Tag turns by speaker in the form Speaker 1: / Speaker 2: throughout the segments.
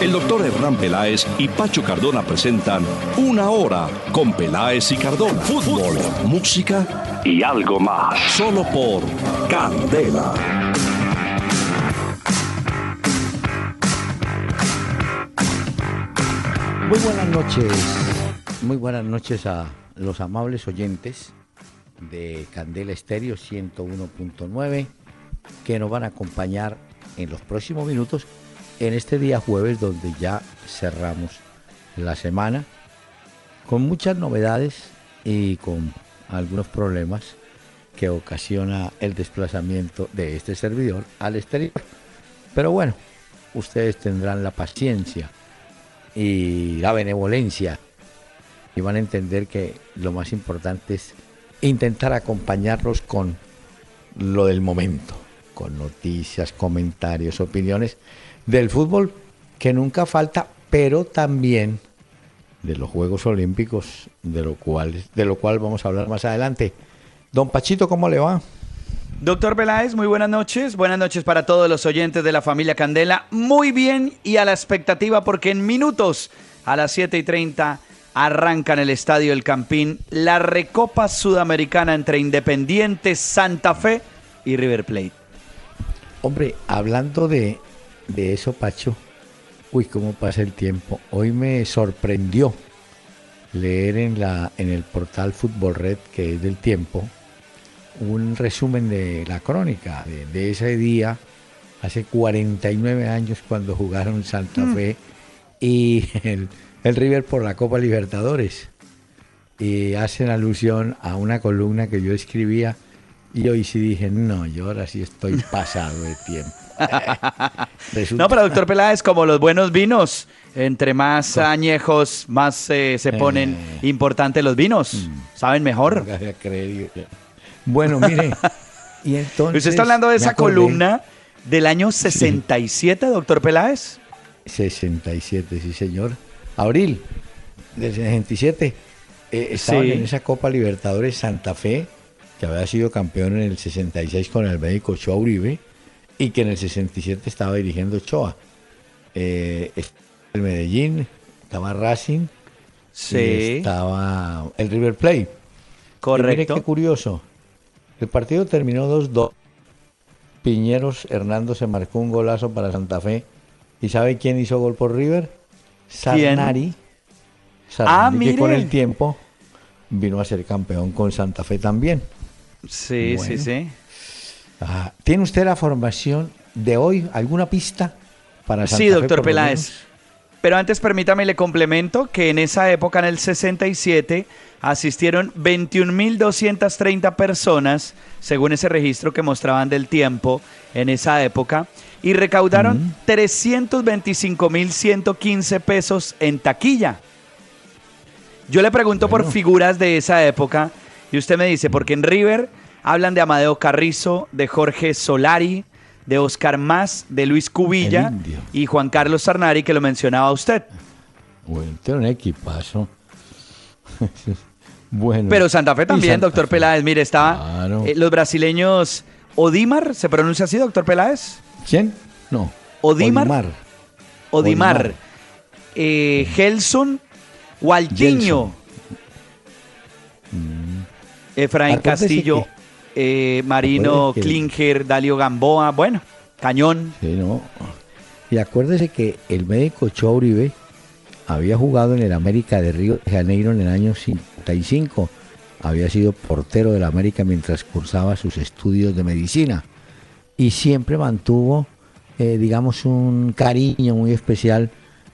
Speaker 1: El doctor Hernán Peláez y Pacho Cardona presentan Una Hora con Peláez y Cardona. Fútbol, música y algo más. Solo por Candela.
Speaker 2: Muy buenas noches, muy buenas noches a los amables oyentes de Candela Estéreo 101.9 que nos van a acompañar en los próximos minutos en este día jueves donde ya cerramos la semana con muchas novedades y con algunos problemas que ocasiona el desplazamiento de este servidor al exterior. Pero bueno, ustedes tendrán la paciencia y la benevolencia y van a entender que lo más importante es intentar acompañarlos con lo del momento, con noticias, comentarios, opiniones del fútbol que nunca falta, pero también de los Juegos Olímpicos, de lo cual, de lo cual vamos a hablar más adelante. Don Pachito, ¿cómo le va?
Speaker 3: Doctor Peláez, muy buenas noches. Buenas noches para todos los oyentes de la familia Candela. Muy bien y a la expectativa porque en minutos a las 7 y 30 arranca en el Estadio El Campín la Recopa Sudamericana entre Independiente, Santa Fe y River Plate.
Speaker 2: Hombre, hablando de, de eso, Pacho, uy, cómo pasa el tiempo. Hoy me sorprendió leer en, la, en el portal Fútbol Red, que es del tiempo, un resumen de la crónica de, ese día, hace 49 años cuando jugaron Santa mm. Fe y el, el River por la Copa Libertadores. Y hacen alusión a una columna que yo escribía y hoy sí dije, no, yo ahora sí estoy pasado de tiempo.
Speaker 3: no, pero doctor Peláez, como los buenos vinos, entre más añejos, más eh, se ponen eh. importantes los vinos. Mm. ¿Saben mejor?
Speaker 2: Bueno, mire, y entonces...
Speaker 3: ¿Usted está hablando de esa columna del año 67, doctor Peláez?
Speaker 2: 67, sí, señor. Abril del 67. Eh, estaban en esa Copa Libertadores Santa Fe que había sido campeón en el 66 con el médico Choa Uribe y que en el 67 estaba dirigiendo Choa. Eh, el Medellín, estaba Racing, estaba el River Plate.
Speaker 3: Correcto.
Speaker 2: qué curioso. El partido terminó 2-2. Piñeros Hernando se marcó un golazo para Santa Fe. ¿Y sabe quién hizo gol por River? Sarnari.
Speaker 3: ah,
Speaker 2: que con el tiempo vino a ser campeón con Santa Fe también.
Speaker 3: Sí, sí, sí.
Speaker 2: Ah, ¿Tiene usted la formación de hoy? ¿Alguna pista para Santa
Speaker 3: Sí, doctor Peláez. Pero antes permítame le complemento que en esa época, en el 67, asistieron 21.230 personas, según ese registro que mostraban del tiempo en esa época, y recaudaron 325.115 pesos en taquilla. Yo le pregunto por figuras de esa época y usted me dice, porque en River hablan de Amadeo Carrizo, de Jorge Solari, de Oscar Más, de Luis Cubilla y Juan Carlos Sarnari, que lo mencionaba usted.
Speaker 2: Bueno, tiene un equipazo. bueno.
Speaker 3: Pero Santa Fe también, doctor Peláez. Mire, estaba eh, los brasileños Odimar, ¿se pronuncia así, doctor Peláez?
Speaker 2: ¿Quién? No.
Speaker 3: Odimar. Odimar. Odimar. Eh, Gelson Waltiño. Efraín Castillo, eh, Marino Klinger, Dalio Gamboa, bueno, cañón.
Speaker 2: Sí, no. Y acuérdese que el médico Cho había jugado en el América de Río de Janeiro en el año 55. Había sido portero del América mientras cursaba sus estudios de medicina. Y siempre mantuvo, eh, digamos, un cariño muy especial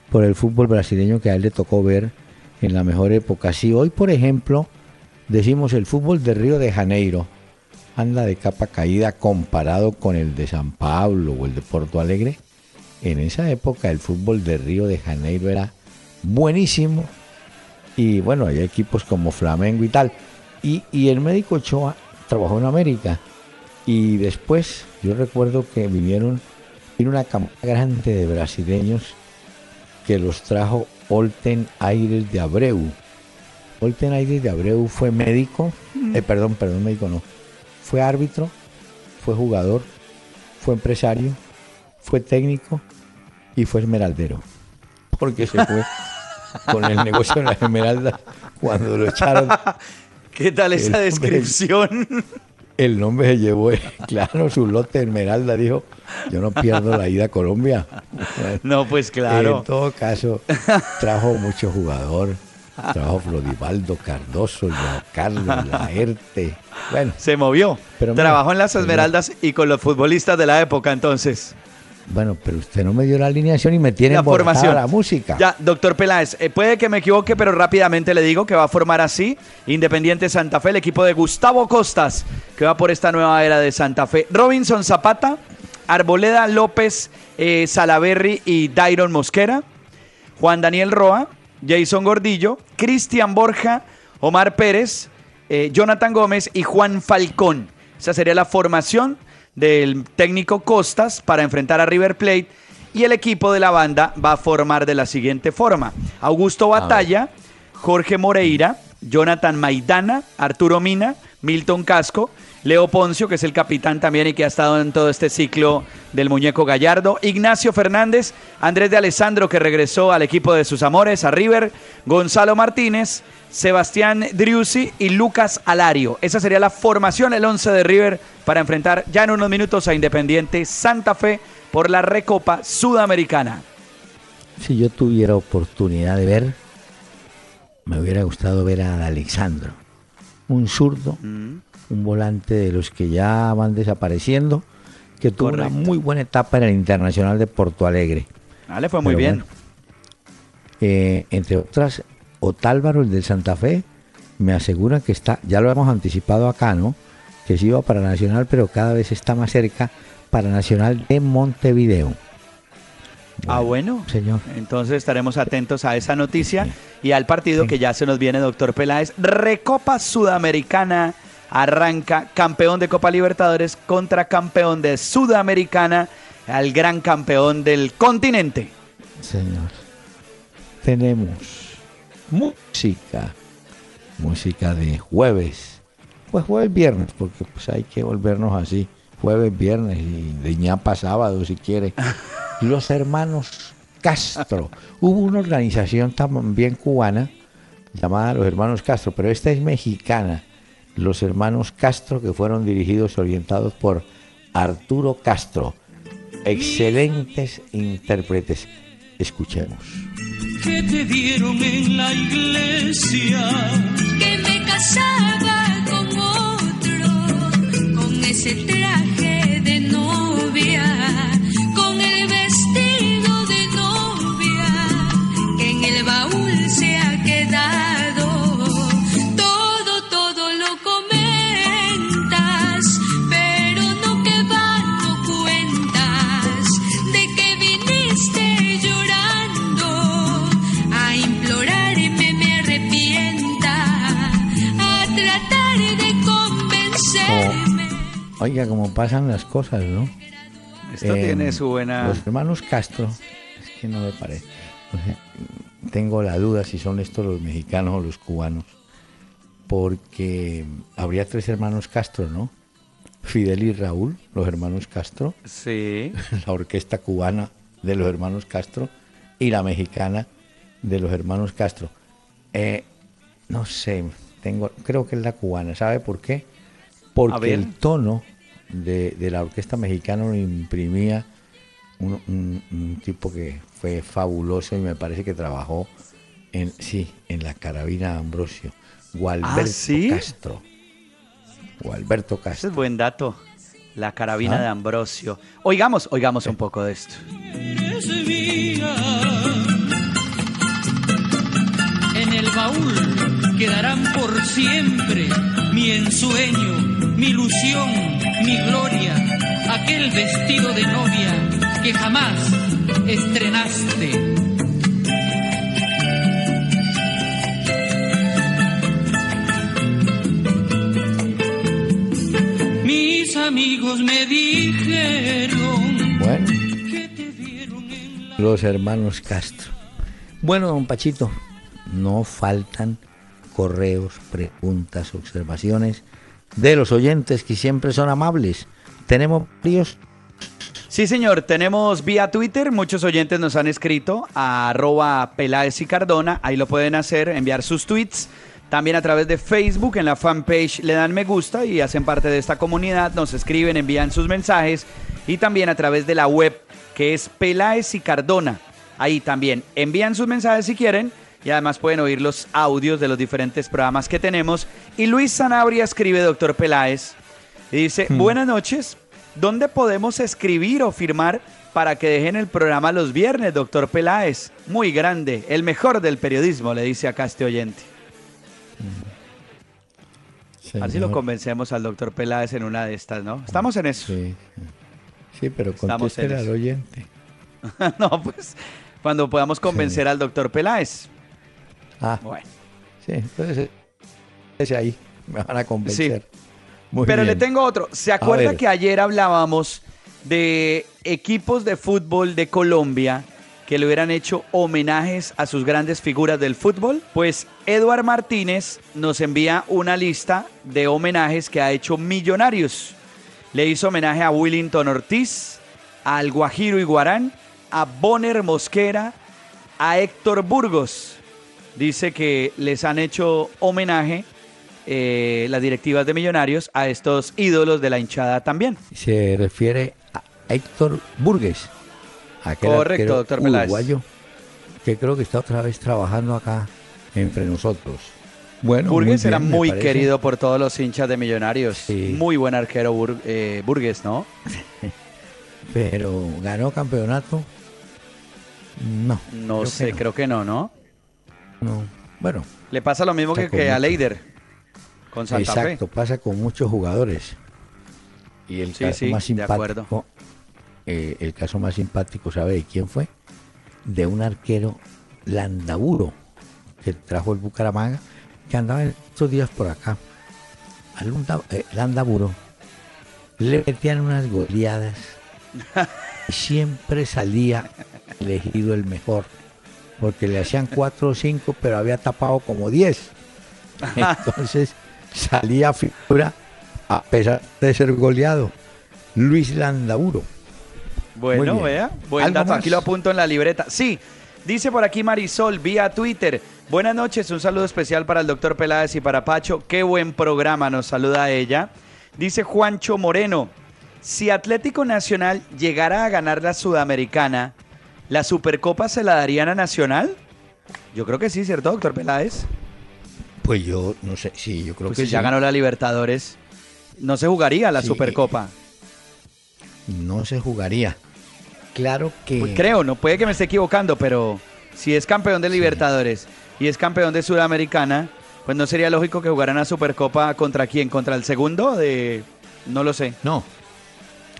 Speaker 2: por el fútbol brasileño que a él le tocó ver en la mejor época. Si hoy, por ejemplo, decimos el fútbol de Río de Janeiro anda de capa caída comparado con el de San Pablo o el de Porto Alegre, en esa época el fútbol de Río de Janeiro era buenísimo y bueno, hay equipos como Flamengo y tal. Y, y el médico Ochoa trabajó en América. Y después, yo recuerdo que vinieron, vino una campaña grande de brasileños que los trajo Olten Aires de Abreu. Olten Aires de Abreu fue médico, eh, perdón, perdón, médico no, fue árbitro, fue jugador, fue empresario, fue técnico y fue esmeraldero. Porque se fue con el negocio de la esmeralda cuando lo echaron.
Speaker 3: ¿Qué tal esa descripción?
Speaker 2: El nombre se llevó, claro, su lote de esmeralda, dijo, yo no pierdo la ida a Colombia.
Speaker 3: No, pues claro.
Speaker 2: En todo caso, trajo mucho jugador, trajo Floribaldo Cardoso, Carlos, Laerte. Bueno.
Speaker 3: Se movió. Pero Trabajó en las Esmeraldas y con los futbolistas de la época entonces.
Speaker 2: Bueno, pero usted no me dio la alineación y me tiene la formación. la música.
Speaker 3: Ya, doctor Peláez, eh, puede que me equivoque, pero rápidamente le digo que va a formar así Independiente Santa Fe, el equipo de Gustavo Costas, que va por esta nueva era de Santa Fe. Robinson Zapata, Arboleda López, eh, Salaberry y Dairon Mosquera. Juan Daniel Roa, Jason Gordillo, Cristian Borja, Omar Pérez, eh, Jonathan Gómez y Juan Falcón. Esa sería la formación del técnico Costas para enfrentar a River Plate y el equipo de la banda va a formar de la siguiente forma. Augusto Batalla, Jorge Moreira, Jonathan Maidana, Arturo Mina, Milton Casco, Leo Poncio, que es el capitán también y que ha estado en todo este ciclo del muñeco Gallardo, Ignacio Fernández, Andrés de Alessandro, que regresó al equipo de sus amores, a River, Gonzalo Martínez, Sebastián Driussi y Lucas Alario. Esa sería la formación, el 11 de River, para enfrentar ya en unos minutos a Independiente Santa Fe por la Recopa Sudamericana.
Speaker 2: Si yo tuviera oportunidad de ver, me hubiera gustado ver a Alexandro, un zurdo, mm. Un volante de los que ya van desapareciendo, que tuvo una muy buena etapa en el Internacional de Porto Alegre.
Speaker 3: Ah, le fue muy bien.
Speaker 2: Eh, entre otras, Otálvaro, el del Santa Fe, me asegura que está, ya lo hemos anticipado acá, ¿no? Que se iba para Nacional, pero cada vez está más cerca para Nacional de Montevideo.
Speaker 3: ah, bueno. Señor. Entonces estaremos atentos a esa noticia y al partido que ya se nos viene, doctor Peláez. Recopa Sudamericana arranca campeón de Copa Libertadores contra campeón de Sudamericana, al gran campeón del continente.
Speaker 2: Señor. Tenemos música, música de jueves, pues jueves viernes, porque pues hay que volvernos así, jueves viernes y de ñapa sábado si quiere. Los hermanos Castro, hubo una organización también cubana llamada Los Hermanos Castro, pero esta es mexicana, los hermanos Castro que fueron dirigidos y orientados por Arturo Castro, excelentes intérpretes. Escuchemos
Speaker 4: que te dieron en la iglesia.
Speaker 5: Que me casaba con otro, con ese traje de novia
Speaker 2: Oiga, como pasan las cosas, ¿no?
Speaker 3: Esto tiene su buena...
Speaker 2: Los hermanos Castro, es que no me parece. tengo la duda si son estos los mexicanos o los cubanos, porque habría tres hermanos Castro, ¿no? Fidel y Raúl, los hermanos Castro.
Speaker 3: Sí.
Speaker 2: La orquesta cubana de los hermanos Castro y la mexicana de los hermanos Castro. Eh, no sé, tengo, creo que es la cubana. ¿Sabe por qué? Porque el tono de, la orquesta mexicana lo imprimía un, tipo que fue fabuloso y me parece que trabajó en, sí, en la carabina de Ambrosio, Gualberto ¿Ah, Castro. Gualberto Castro.
Speaker 3: es buen dato, la carabina ¿Ah? de Ambrosio. Oigamos, oigamos un poco de esto.
Speaker 4: En el baúl quedarán por siempre mi ensueño mi ilusión, mi gloria, aquel vestido de novia que jamás estrenaste. amigos me dijeron
Speaker 2: Bueno,
Speaker 4: que te vieron en la...
Speaker 2: los hermanos Castro. Bueno, don Pachito, no faltan correos, preguntas, observaciones de los oyentes que siempre son amables. Tenemos varios.
Speaker 3: Sí, señor, tenemos vía Twitter, muchos oyentes nos han escrito a arroba Peláez y Cardona, ahí lo pueden hacer, enviar sus tweets. También a través de Facebook, en la fanpage le dan me gusta y hacen parte de esta comunidad, nos escriben, envían sus mensajes y también a través de la web que es Peláez y Cardona. Ahí también envían sus mensajes si quieren y además pueden oír los audios de los diferentes programas que tenemos. Y Luis Sanabria escribe, doctor Peláez, y dice, buenas noches, ¿dónde podemos escribir o firmar para que dejen el programa los viernes, doctor Peláez? Muy grande, el mejor del periodismo, le dice acá este oyente. Así lo
Speaker 2: Señor.
Speaker 3: convencemos al doctor Peláez en una de estas, ¿no? Estamos en eso.
Speaker 2: Sí, sí pero contéstele al oyente.
Speaker 3: no, pues cuando podamos convencer al doctor Peláez.
Speaker 2: Ah,
Speaker 3: Bueno.
Speaker 2: sí, entonces ese ahí me van a convencer. Muy
Speaker 3: Pero le tengo otro. ¿Se acuerda que ayer hablábamos de equipos de fútbol de Colombia que le hubieran hecho homenajes a sus grandes figuras del fútbol? Pues Eduard Martínez nos envía una lista de homenajes que ha hecho Millonarios. Le hizo homenaje a Willington Ortiz, al Guajiro Iguarán, a Bonner Mosquera, a Héctor Burgos. Dice que les han hecho homenaje eh, las directivas de Millonarios a estos ídolos de la hinchada también.
Speaker 2: Se refiere a Héctor Burgues. aquel
Speaker 3: Correcto, doctor Peláez.
Speaker 2: uruguayo que creo que está otra vez trabajando acá entre nosotros. Bueno,
Speaker 3: Burgues
Speaker 2: muy
Speaker 3: era
Speaker 2: bien,
Speaker 3: muy querido por todos los hinchas de Millonarios.
Speaker 2: Sí.
Speaker 3: Muy buen arquero Bur- eh, Burgues, ¿no?
Speaker 2: Pero ganó campeonato. No.
Speaker 3: No
Speaker 2: creo
Speaker 3: sé, creo que no, ¿no?
Speaker 2: No. Bueno,
Speaker 3: Le pasa lo mismo que, a Leider con Santa
Speaker 2: exacto, pasa con muchos jugadores. Y el
Speaker 3: Sí,
Speaker 2: caso
Speaker 3: sí,
Speaker 2: más simpático, eh, el caso más simpático, ¿sabe de quién fue? De un arquero landaburo que trajo el Bucaramanga, que andaba estos días por acá. Al eh, landaburo le metían unas goleadas y siempre salía elegido el mejor, porque le hacían cuatro o cinco, pero había tapado como diez. Entonces salía figura a pesar de ser goleado. Luis Landaburo.
Speaker 3: Bueno, vea, buen
Speaker 2: ¿Algo
Speaker 3: dato,
Speaker 2: más?
Speaker 3: aquí lo apunto en la libreta. Sí, dice por aquí Marisol, vía Twitter. Buenas noches, un saludo especial para el doctor Peláez y para Pacho. Qué buen programa, nos saluda ella. Dice Juancho Moreno, si Atlético Nacional llegara a ganar la Sudamericana, ¿la Supercopa se la darían a Nacional? Yo creo que sí, ¿cierto, doctor Peláez?
Speaker 2: Pues yo no sé, sí, yo creo
Speaker 3: Pues
Speaker 2: que
Speaker 3: si ya
Speaker 2: sí.
Speaker 3: ganó la Libertadores, no se jugaría la
Speaker 2: Sí.
Speaker 3: Supercopa.
Speaker 2: No se jugaría. Claro que
Speaker 3: Pues creo, no puede que me esté equivocando, pero si es campeón de Libertadores y es campeón de Sudamericana, pues no sería lógico que jugaran a Supercopa contra quién, contra el segundo de no lo sé.
Speaker 2: no.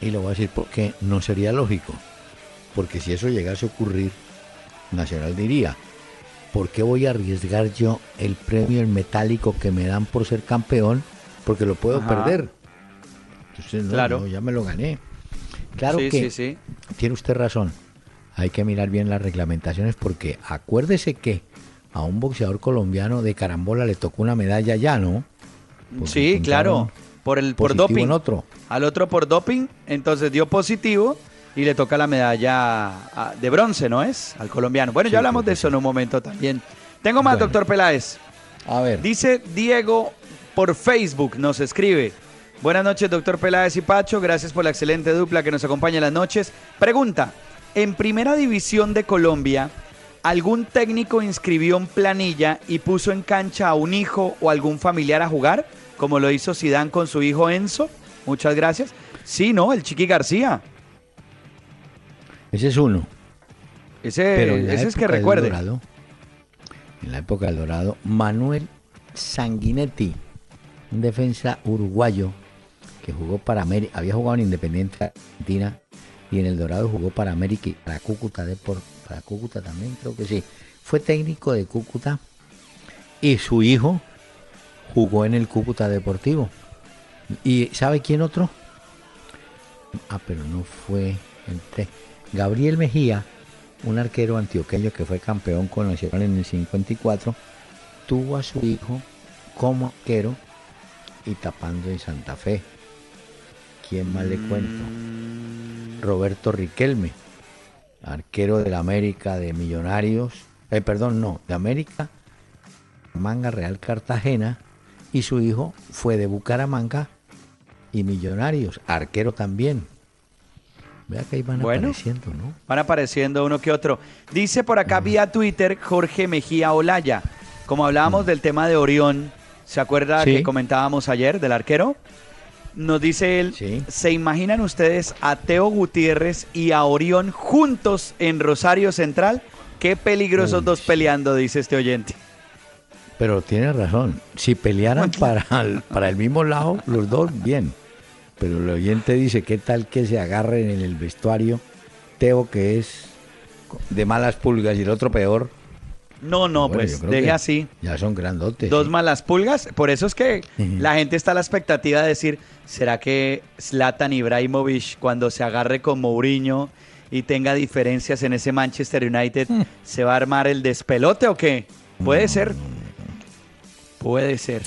Speaker 2: Y lo voy a decir porque no sería lógico. Porque si eso llegase a ocurrir, Nacional diría, ¿por qué voy a arriesgar yo el premio el metálico que me dan por ser campeón? Porque lo puedo
Speaker 3: Ajá.
Speaker 2: perder. Entonces, no,
Speaker 3: Claro.
Speaker 2: no, ya me lo gané. Claro
Speaker 3: sí,
Speaker 2: que
Speaker 3: sí, sí.
Speaker 2: tiene usted razón. Hay que mirar bien las reglamentaciones porque acuérdese que a un boxeador colombiano de carambola le tocó una medalla ya, ¿no? Porque
Speaker 3: Sí, claro, por el por doping.
Speaker 2: en otro.
Speaker 3: Al otro por doping, entonces dio positivo y le toca la medalla de bronce, ¿no es? Al colombiano. Bueno, ya hablamos de eso en un momento también. Tengo más,
Speaker 2: Bueno.
Speaker 3: doctor Peláez.
Speaker 2: A ver.
Speaker 3: Dice Diego por Facebook, nos escribe. Buenas noches, doctor Peláez y Pacho. Gracias por la excelente dupla que nos acompaña en las noches. Pregunta, en Primera División de Colombia, ¿algún técnico inscribió en planilla y puso en cancha a un hijo o algún familiar a jugar? Como lo hizo Sidán con su hijo Enzo. Muchas gracias. Sí, ¿no? El Chiqui García.
Speaker 2: Ese es uno.
Speaker 3: Ese, es que recuerde.
Speaker 2: Dorado, en la época del Dorado, Manuel Sanguinetti, un defensa uruguayo que jugó para América, había jugado en Independiente Argentina y en el Dorado jugó para América y para Cúcuta Depor, para Cúcuta también creo que sí. Fue técnico de Cúcuta y su hijo jugó en el Cúcuta Deportivo. ¿Y sabe quién otro? Ah, pero no fue. Entre Gabriel Mejía, un arquero antioqueño que fue campeón con Nacional en el 54, tuvo a su hijo como arquero y tapando en Santa Fe. ¿Quién más le cuento? Roberto Riquelme, arquero del América de Millonarios, eh, perdón, no, de América, Manga Real Cartagena, y su hijo fue de Bucaramanga y Millonarios, arquero también. Vea que ahí van
Speaker 3: Bueno.
Speaker 2: apareciendo, ¿no?
Speaker 3: Van apareciendo uno que otro. Dice por acá vía Twitter Jorge Mejía Olaya. Como hablábamos del tema de Orión, ¿se acuerda
Speaker 2: Sí.
Speaker 3: que comentábamos ayer del arquero? Nos dice él,
Speaker 2: Sí.
Speaker 3: ¿se imaginan ustedes a Teo Gutiérrez y a Orión juntos en Rosario Central? Qué peligrosos
Speaker 2: Uy,
Speaker 3: dos peleando, dice este oyente.
Speaker 2: Pero tiene razón. Si pelearan para el, para el mismo lado, los dos, bien. Pero el oyente dice, ¿qué tal que se agarren en el vestuario? Teo, que es de malas pulgas, y el otro peor.
Speaker 3: No, no,
Speaker 2: Bueno,
Speaker 3: pues deje así.
Speaker 2: Ya son grandotes.
Speaker 3: Dos
Speaker 2: ¿sí?
Speaker 3: malas pulgas. Por eso es que la gente está a la expectativa de decir, ¿será que Zlatan Ibrahimovic cuando se agarre con Mourinho y tenga diferencias en ese Manchester United,
Speaker 2: Mm.
Speaker 3: se va a armar el despelote o qué? Puede ser. Puede ser.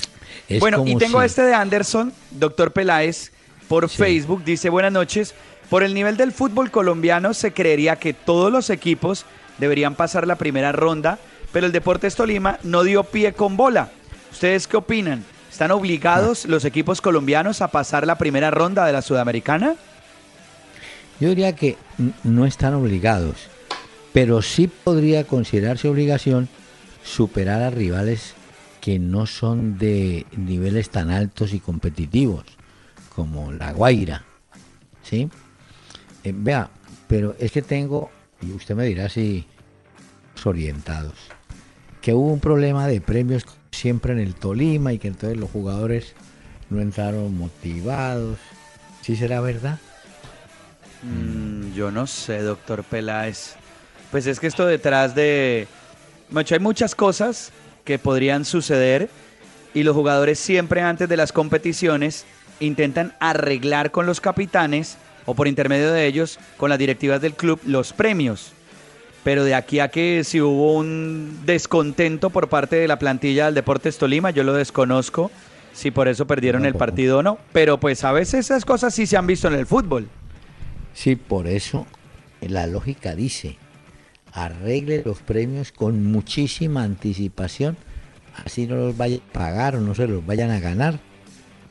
Speaker 2: Es
Speaker 3: bueno, y tengo
Speaker 2: si-
Speaker 3: este de Anderson, doctor Peláez, por
Speaker 2: Sí.
Speaker 3: Facebook. Dice, buenas noches. Por el nivel del fútbol colombiano se creería que todos los equipos deberían pasar la primera ronda, pero el Deportes Tolima no dio pie con bola. ¿Ustedes qué opinan? ¿Están obligados los equipos colombianos a pasar la primera ronda de la Sudamericana?
Speaker 2: Yo diría que no están obligados, pero sí podría considerarse obligación superar a rivales que no son de niveles tan altos y competitivos, como La Guaira. ¿Sí? Eh, vea, pero es que tengo, y usted me dirá si orientados, que hubo un problema de premios siempre en el Tolima y que entonces los jugadores no entraron motivados. ¿Sí será verdad?
Speaker 3: Mm, yo no sé, doctor Peláez. Pues es que esto detrás de... Macho, hay muchas cosas que podrían suceder y los jugadores siempre antes de las competiciones intentan arreglar con los capitanes o por intermedio de ellos con las directivas del club los premios. Pero de aquí a que si hubo un descontento por parte de la plantilla del Deportes Tolima, yo lo desconozco, si por eso perdieron el partido o no. Pero pues a veces esas cosas sí se han visto en el fútbol.
Speaker 2: Sí, por eso la lógica dice, arregle los premios con muchísima anticipación, así no los vayan a pagar o no se los vayan a ganar,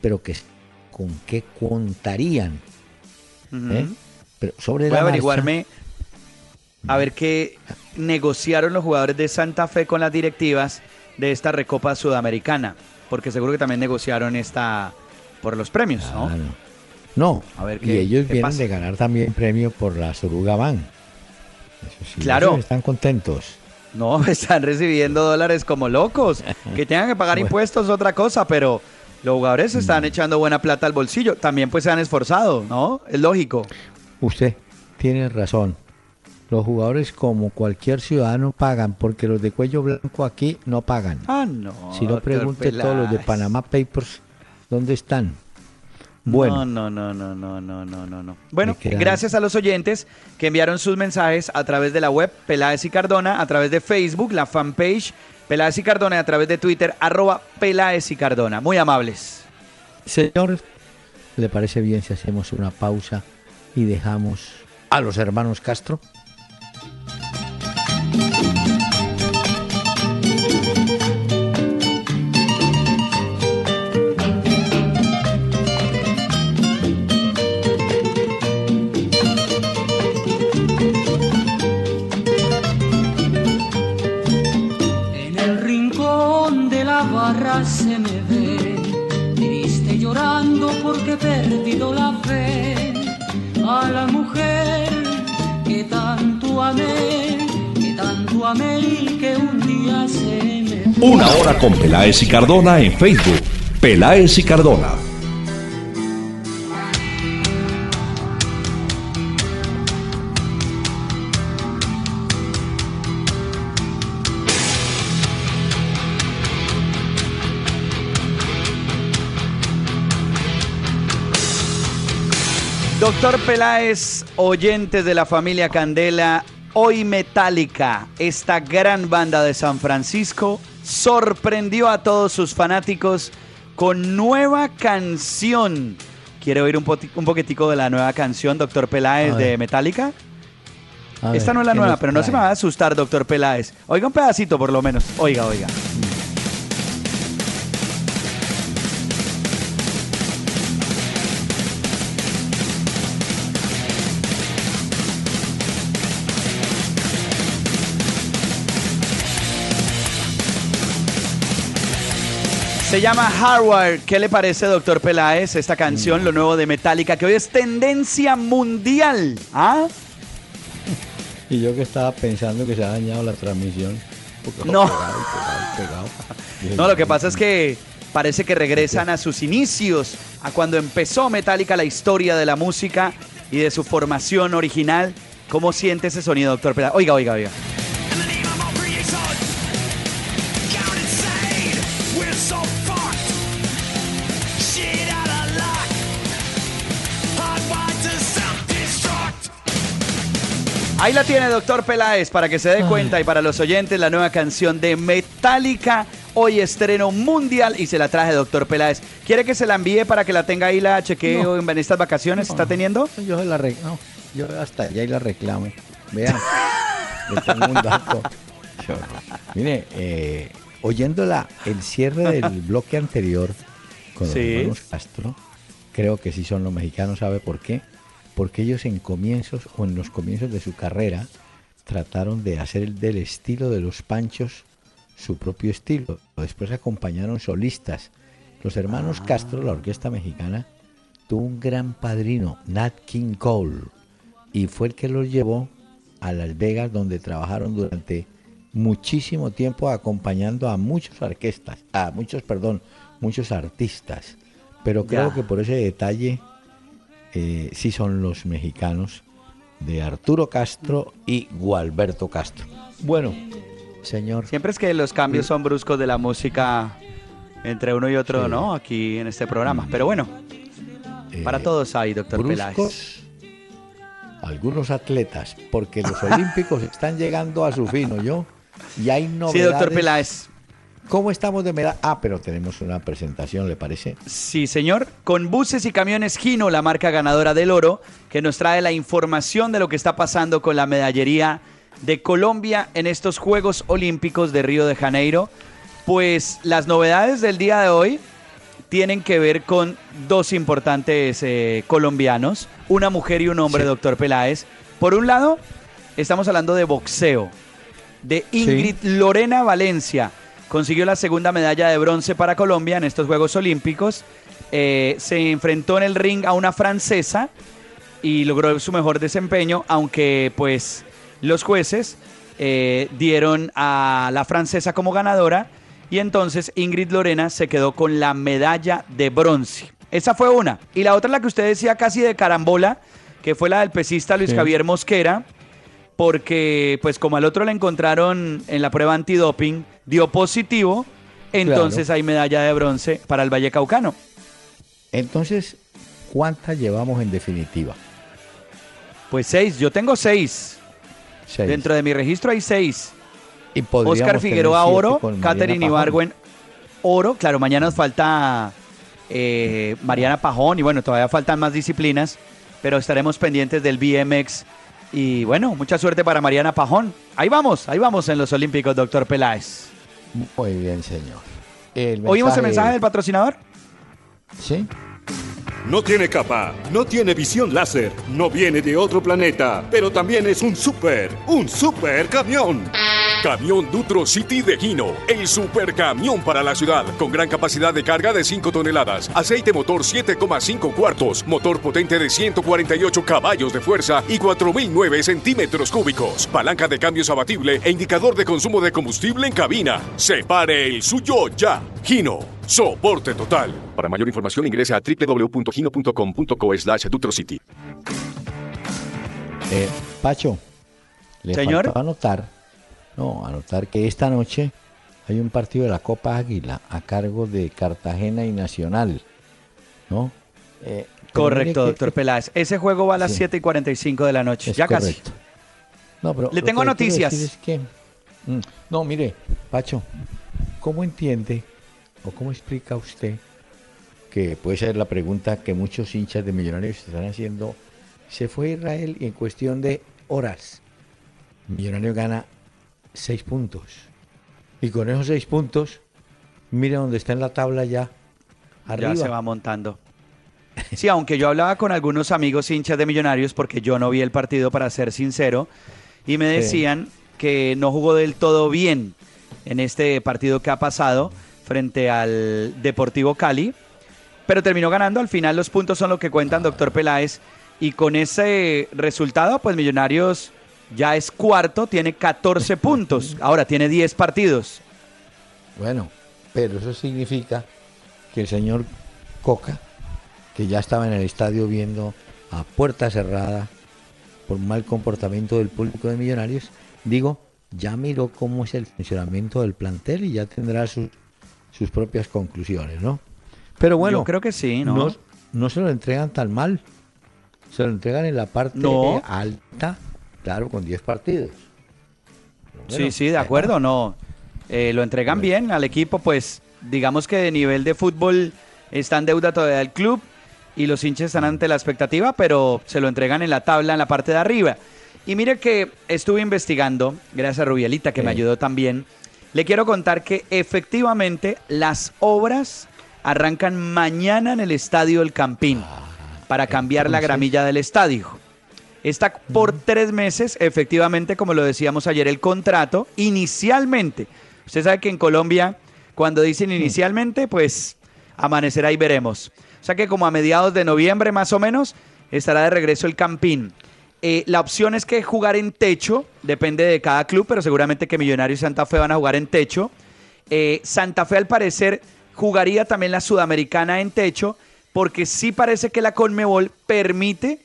Speaker 2: pero que con qué contarían.
Speaker 3: Ujú.
Speaker 2: ¿eh? Pero sobre
Speaker 3: Voy
Speaker 2: la
Speaker 3: a
Speaker 2: marcha-
Speaker 3: averiguarme a ver qué negociaron los jugadores de Santa Fe con las directivas de esta Recopa Sudamericana, porque seguro que también negociaron esta por los premios, ¿no?
Speaker 2: Claro. No,
Speaker 3: A ver
Speaker 2: y
Speaker 3: qué-
Speaker 2: ellos
Speaker 3: qué
Speaker 2: vienen
Speaker 3: pasa.
Speaker 2: de ganar también premio por la Suruga Van. Eso sí,
Speaker 3: Claro.
Speaker 2: ellos están contentos.
Speaker 3: No, están recibiendo dólares como locos. Que tengan que pagar
Speaker 2: Bueno.
Speaker 3: impuestos es otra cosa, pero los jugadores están echando buena plata al bolsillo. También pues se han esforzado, ¿no? Es lógico.
Speaker 2: Usted tiene razón. Los jugadores, como cualquier ciudadano, pagan, porque los de cuello blanco aquí no pagan.
Speaker 3: Ah, no.
Speaker 2: si no, pregunte todos los de. Panama Papers, ¿dónde están? Bueno,
Speaker 3: No, no, no, no, no, no, no, no. Bueno, gracias a los oyentes que enviaron sus mensajes a través de la web Peláez y Cardona, a través de Facebook, la fanpage Peláez y Cardona, a través de Twitter, arroba Peláez y Cardona. Muy amables.
Speaker 2: señor, ¿le parece bien si hacemos una pausa y dejamos a los hermanos Castro?
Speaker 1: Con Peláez y Cardona en Facebook. Peláez y Cardona.
Speaker 3: Doctor Peláez, oyentes de la familia Candela, hoy Metallica, esta gran banda de San Francisco, sorprendió a todos sus fanáticos con nueva canción. ¿Quiere oír un, un poquitico de la nueva canción, Doctor Peláez, de. Metallica?
Speaker 2: A
Speaker 3: Esta
Speaker 2: ver,
Speaker 3: no es la
Speaker 2: ¿qué
Speaker 3: nueva, pero no se me va a asustar, Doctor Peláez. Oiga un pedacito por lo menos. Oiga, oiga. Se llama Hardware. ¿Qué le parece, doctor Peláez, esta
Speaker 2: Mm.
Speaker 3: canción, lo nuevo de Metallica, que hoy es tendencia mundial? ¿Ah?
Speaker 2: Y yo que estaba pensando que se ha dañado la transmisión.
Speaker 3: No.
Speaker 2: Pegado, pegado, pegado.
Speaker 3: No, lo que pasa es que parece que regresan a sus inicios, a cuando empezó Metallica la historia de la música y de su formación original. ¿Cómo siente ese sonido, doctor Peláez? Oiga, oiga, oiga. Ahí la tiene, doctor Peláez, para que se dé cuenta y para los oyentes la nueva canción de Metallica. Hoy estreno mundial y se la traje, doctor Peláez. ¿Quiere que se la envíe para que la tenga ahí, la chequeo en estas vacaciones? ¿Está teniendo?
Speaker 2: Yo se la re- no, yo hasta allá y la reclamo. Vean, le tengo un dato. Yo- mire, eh, oyéndola, el cierre del bloque anterior con los
Speaker 3: Sí.
Speaker 2: Castro, creo que sí son los mexicanos, ¿sabe por qué? Porque ellos en comienzos o en los comienzos de su carrera trataron de hacer del estilo de los panchos su propio estilo. Después acompañaron solistas. Los hermanos Castro, la orquesta mexicana, tuvo un gran padrino, Nat King Cole, y fue el que los llevó a Las Vegas, donde trabajaron durante muchísimo tiempo acompañando a muchos orquestas, a muchos, perdón, muchos artistas. Pero creo
Speaker 3: Ya.
Speaker 2: que por ese detalle eh, sí son los mexicanos de Arturo Castro y Gualberto Castro. Bueno, señor.
Speaker 3: Siempre es que los cambios son bruscos de la música entre uno y otro,
Speaker 2: Sí.
Speaker 3: ¿no? Aquí en este programa. Pero bueno, para
Speaker 2: eh,
Speaker 3: todos hay, doctor Peláez.
Speaker 2: bruscos algunos atletas, porque los olímpicos están llegando a su fin, yo Y hay
Speaker 3: Sí,
Speaker 2: novedades.
Speaker 3: doctor Peláez.
Speaker 2: ¿Cómo estamos de medalla? Ah, pero tenemos una presentación, ¿le parece?
Speaker 3: Sí, señor. Con buses y camiones Gino, la marca ganadora del oro, que nos trae la información de lo que está pasando con la medallería de Colombia en estos Juegos Olímpicos de Río de Janeiro. Pues las novedades del día de hoy tienen que ver con dos importantes eh, colombianos, una mujer y un hombre,
Speaker 2: Sí.
Speaker 3: doctor Peláez. Por un lado, estamos hablando de boxeo, de Ingrid Lorena Valencia. Consiguió la segunda medalla de bronce para Colombia en estos Juegos Olímpicos. Eh, se enfrentó en el ring a una francesa y logró su mejor desempeño, aunque pues los jueces eh, dieron a la francesa como ganadora y entonces Ingrid Lorena se quedó con la medalla de bronce. Esa fue una. Y la otra, la que usted decía casi de carambola, que fue la del pesista Luis
Speaker 2: Sí.
Speaker 3: Javier Mosquera, porque pues como al otro le encontraron en la prueba antidoping, dio positivo, entonces hay medalla de bronce para el Valle Caucano.
Speaker 2: Entonces, ¿cuántas llevamos en definitiva?
Speaker 3: Pues seis, yo tengo seis.
Speaker 2: Seis.
Speaker 3: Dentro de mi registro hay seis.
Speaker 2: Y
Speaker 3: Oscar Figueroa oro, Catherine. Ibargüen oro. Claro, mañana nos falta eh, Mariana Pajón y bueno, todavía faltan más disciplinas, pero estaremos pendientes del BMX. Y bueno, mucha suerte para Mariana Pajón. Ahí vamos, ahí vamos en los Olímpicos, doctor Peláez.
Speaker 2: Muy bien, señor. El
Speaker 3: ¿Oímos el mensaje del patrocinador?
Speaker 2: Sí.
Speaker 6: No tiene capa, no tiene visión láser, no viene de otro planeta, pero también es un super, un super camión. Camión Dutro City de Gino, el super camión para la ciudad, con gran capacidad de carga de 5 toneladas, aceite motor 7,5 cuartos, motor potente de 148 caballos de fuerza y 4.009 centímetros cúbicos, palanca de cambios abatible e indicador de consumo de combustible en cabina. Separe el suyo ya. Gino, soporte total. Para mayor información ingrese a www.gino.com.co slash City.
Speaker 2: Eh, Pacho, le
Speaker 3: Señor.
Speaker 2: faltaba anotar, no, anotar que esta noche hay un partido de la Copa Águila a cargo de Cartagena y Nacional, ¿no? Eh,
Speaker 3: Correcto,
Speaker 2: que-
Speaker 3: doctor Peláez. Ese juego va a las
Speaker 2: Sí.
Speaker 3: 7 y 45 de la noche.
Speaker 2: Es
Speaker 3: ya casi.
Speaker 2: No, pero
Speaker 3: Le tengo
Speaker 2: que
Speaker 3: noticias.
Speaker 2: decir es que- Mm, no, mire, Pacho, ¿cómo entiende o cómo explica usted que puede ser la pregunta que muchos hinchas de Millonarios están haciendo? Se fue a Israel y en cuestión de horas, Millonario gana seis puntos. Y con esos seis puntos, mire dónde está en la tabla ya. Arriba.
Speaker 3: Ya se va montando. Sí, aunque yo hablaba con algunos amigos hinchas de Millonarios, porque yo no vi el partido para ser sincero, y me
Speaker 2: Sí.
Speaker 3: decían que no jugó del todo bien en este partido que ha pasado frente al Deportivo Cali, pero terminó ganando. Al final los puntos son lo que cuentan, doctor Peláez, y con ese resultado, pues Millonarios ya es cuarto, tiene 14 puntos, ahora tiene 10 partidos.
Speaker 2: Bueno, pero eso significa que el señor Coca, que ya estaba en el estadio viendo a puerta cerrada por mal comportamiento del público de Millonarios, digo, ya miró cómo es el funcionamiento del plantel y ya tendrá sus, sus propias conclusiones, ¿no? Pero bueno,
Speaker 3: Yo creo que sí, ¿no?
Speaker 2: no, no se lo entregan tan mal. Se lo entregan en la parte
Speaker 3: No.
Speaker 2: eh, alta, claro, con 10 partidos.
Speaker 3: Sí,
Speaker 2: Bueno,
Speaker 3: sí, de acuerdo, no. Eh, lo entregan bien al equipo, pues digamos que de nivel de fútbol está en deuda todavía el club y los hinchas están ante la expectativa, pero se lo entregan en la tabla, en la parte de arriba. Y mire que estuve investigando, gracias a Rubielita que me ayudó también, le quiero contar que efectivamente las obras arrancan mañana en el Estadio El Campín para cambiar la gramilla del estadio. Está por tres meses, efectivamente, como lo decíamos ayer, el contrato. Inicialmente, usted sabe que en Colombia, cuando dicen inicialmente, pues amanecerá y veremos. O sea que como a mediados de noviembre más o menos, estará de regreso el Campín. Eh, la opción es que jugar en techo, depende de cada club, pero seguramente que Millonarios y Santa Fe van a jugar en techo. Eh, Santa Fe al parecer jugaría también la Sudamericana en techo, porque sí parece que la Conmebol permite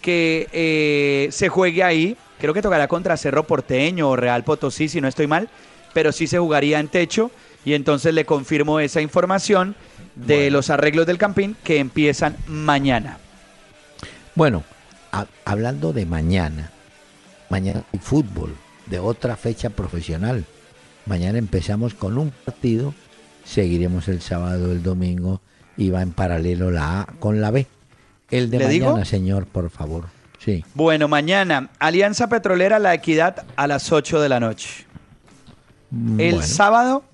Speaker 3: que eh, se juegue ahí. Creo que tocará contra Cerro Porteño o Real Potosí, si no estoy mal, pero sí se jugaría en techo. Y entonces le confirmo esa información de los arreglos del Campín que empiezan mañana.
Speaker 2: Bueno, ha- hablando de mañana, mañana hay fútbol, de otra fecha profesional. Mañana empezamos con un partido, seguiremos el sábado, el domingo y va en paralelo la A con la B. El de
Speaker 3: ¿Le
Speaker 2: mañana,
Speaker 3: digo?
Speaker 2: señor, por favor. Sí.
Speaker 3: Bueno, mañana, Alianza Petrolera La Equidad a las 8 de la noche.
Speaker 2: Mm,
Speaker 3: El
Speaker 2: bueno,
Speaker 3: sábado,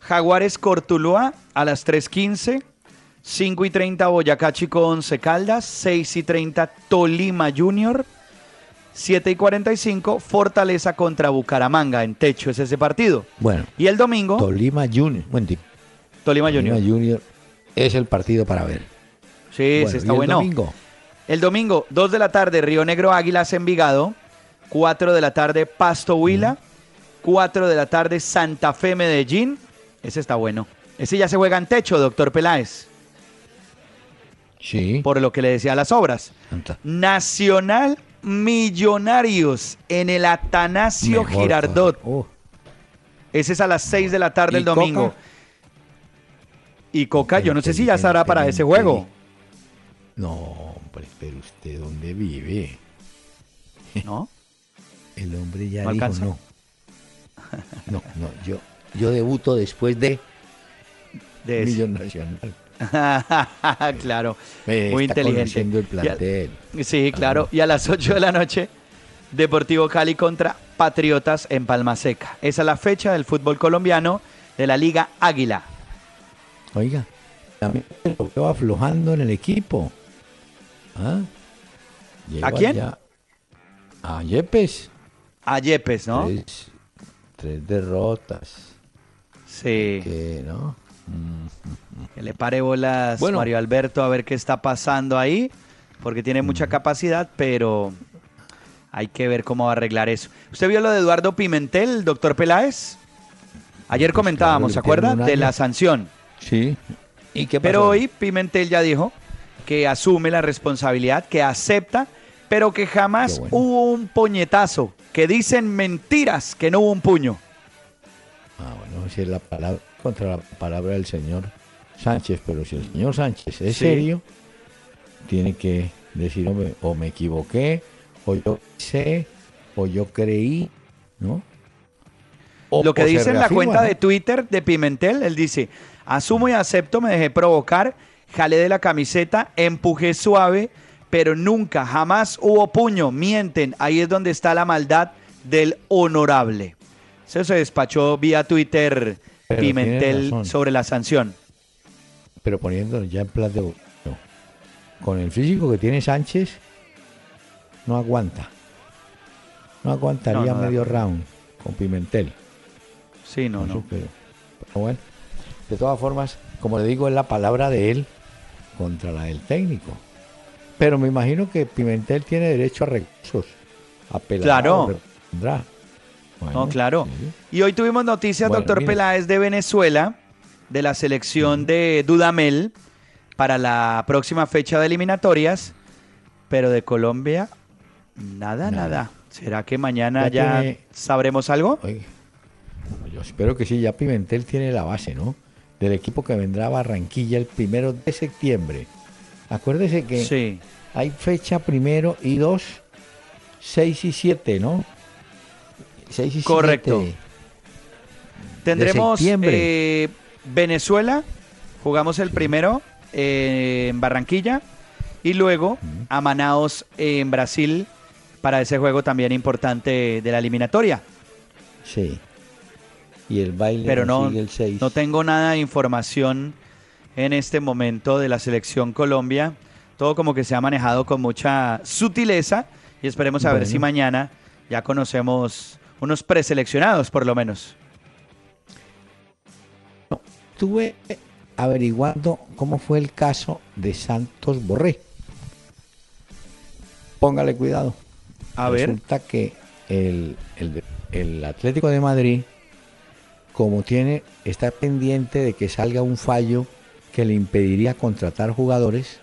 Speaker 3: Jaguares Cortuluá a las 3.15. 5 y 30 Boyacá Chico 11 Caldas. 6 y 30 Tolima Junior. 7 y 45 Fortaleza contra Bucaramanga. En techo es ese partido.
Speaker 2: bueno,
Speaker 3: Y el domingo,
Speaker 2: Tolima Junior. Buen tipo.
Speaker 3: Tolima Junior.
Speaker 2: Tolima Junior es el partido para ver.
Speaker 3: Sí,
Speaker 2: Bueno,
Speaker 3: ese
Speaker 2: ¿y
Speaker 3: está
Speaker 2: el
Speaker 3: bueno.
Speaker 2: domingo?
Speaker 3: El domingo, 2 de la tarde, Río Negro Águilas Envigado. 4 de la tarde, Pasto Huila. 4 de la tarde, Santa Fe Medellín. Ese está bueno. Ese ya se juega en techo, doctor Peláez,
Speaker 2: Sí.
Speaker 3: por lo que le decía las obras. Nacional Millonarios en el Atanasio
Speaker 2: Mejor
Speaker 3: Girardot.
Speaker 2: Oh,
Speaker 3: Ese es a las 6 de la tarde
Speaker 2: ¿Y
Speaker 3: el domingo.
Speaker 2: Coca?
Speaker 3: Y Coca, yo no sé si ya estará para ese juego.
Speaker 2: no, hombre, pero usted dónde vive.
Speaker 3: ¿No?
Speaker 2: El hombre ya
Speaker 3: ¿No
Speaker 2: dijo
Speaker 3: alcanza?
Speaker 2: no. No, no, yo, yo debuto después de
Speaker 3: De.
Speaker 2: Millón Nacional.
Speaker 3: claro. Muy
Speaker 2: está
Speaker 3: inteligente.
Speaker 2: el
Speaker 3: a-. Sí, claro. Y a las 8 de la noche, Deportivo Cali contra Patriotas en Palma Seca. Esa es la fecha del fútbol colombiano de la Liga Águila.
Speaker 2: Oiga, también lo veo aflojando en el equipo. ¿Ah?
Speaker 3: ¿A quién?
Speaker 2: A Yepes.
Speaker 3: A Yepes, ¿no?
Speaker 2: Tres, tres derrotas.
Speaker 3: Sí.
Speaker 2: ¿no?
Speaker 3: Que le pare bolas
Speaker 2: Bueno.
Speaker 3: Mario Alberto a ver qué está pasando ahí, porque tiene mucha capacidad, pero hay que ver cómo va a arreglar eso. ¿Usted vio lo de Eduardo Pimentel, doctor Peláez? Ayer
Speaker 2: Pues
Speaker 3: comentábamos, ¿se
Speaker 2: claro,
Speaker 3: acuerda? De la sanción.
Speaker 2: Sí. ¿Y qué
Speaker 3: Pero
Speaker 2: pasó?
Speaker 3: hoy Pimentel ya dijo que asume la responsabilidad, que acepta, pero que jamás
Speaker 2: bueno.
Speaker 3: hubo un puñetazo, que dicen mentiras, que no hubo un puño.
Speaker 2: Ah, bueno, si es la palabra, contra la palabra del señor Sánchez, pero si el señor Sánchez es
Speaker 3: Sí.
Speaker 2: serio, tiene que decir o me, o me equivoqué, o yo sé, o yo creí, ¿no? O-
Speaker 3: Lo que dice en la cuenta
Speaker 2: ¿no?
Speaker 3: de Twitter de Pimentel, él dice, asumo y acepto, me dejé provocar, jalé de la camiseta, empujé suave, pero nunca, jamás hubo puño, mienten, ahí es donde está la maldad del honorable. Eso se despachó vía Twitter
Speaker 2: Pero
Speaker 3: Pimentel sobre la sanción.
Speaker 2: Pero poniéndolo ya en plan de. Con el físico que tiene Sánchez, no aguanta. No aguantaría
Speaker 3: No, no da.
Speaker 2: medio round con Pimentel.
Speaker 3: Sí, no, no.
Speaker 2: Pero, bueno, de todas formas, como le digo, es la palabra de él contra la del técnico. Pero me imagino que Pimentel tiene derecho a recursos. Apelará
Speaker 3: Claro.
Speaker 2: Bueno,
Speaker 3: No, claro.
Speaker 2: sí.
Speaker 3: Y hoy tuvimos noticias,
Speaker 2: Bueno,
Speaker 3: doctor. Peláez, de Venezuela, de la selección de Dudamel para la próxima fecha de eliminatorias, pero de Colombia, nada, nada.
Speaker 2: Nada.
Speaker 3: ¿Será que mañana
Speaker 2: Ya
Speaker 3: ya,
Speaker 2: tiene-
Speaker 3: sabremos algo?
Speaker 2: Oye, yo espero que sí, ya Pimentel tiene la base, ¿no? Del equipo que vendrá a Barranquilla el primero de septiembre. Acuérdese que
Speaker 3: Sí.
Speaker 2: hay fecha primero y dos, seis y siete, ¿no? Seis y
Speaker 3: Correcto.
Speaker 2: siete.
Speaker 3: Tendremos eh, Venezuela, jugamos el primero eh, en Barranquilla y luego a Manaos en Brasil para ese juego también importante de la eliminatoria.
Speaker 2: Sí. Y el baile
Speaker 3: pero no,
Speaker 2: sigue el 6.
Speaker 3: no tengo nada de información en este momento de la selección Colombia. Todo como que se ha manejado con mucha sutileza y esperemos a ver si mañana ya conocemos unos preseleccionados por lo menos.
Speaker 2: Estuve averiguando cómo fue el caso de Santos Borré. Póngale cuidado.
Speaker 3: A ver,
Speaker 2: Resulta que el, el el Atlético de Madrid, como tiene, está pendiente de que salga un fallo que le impediría contratar jugadores,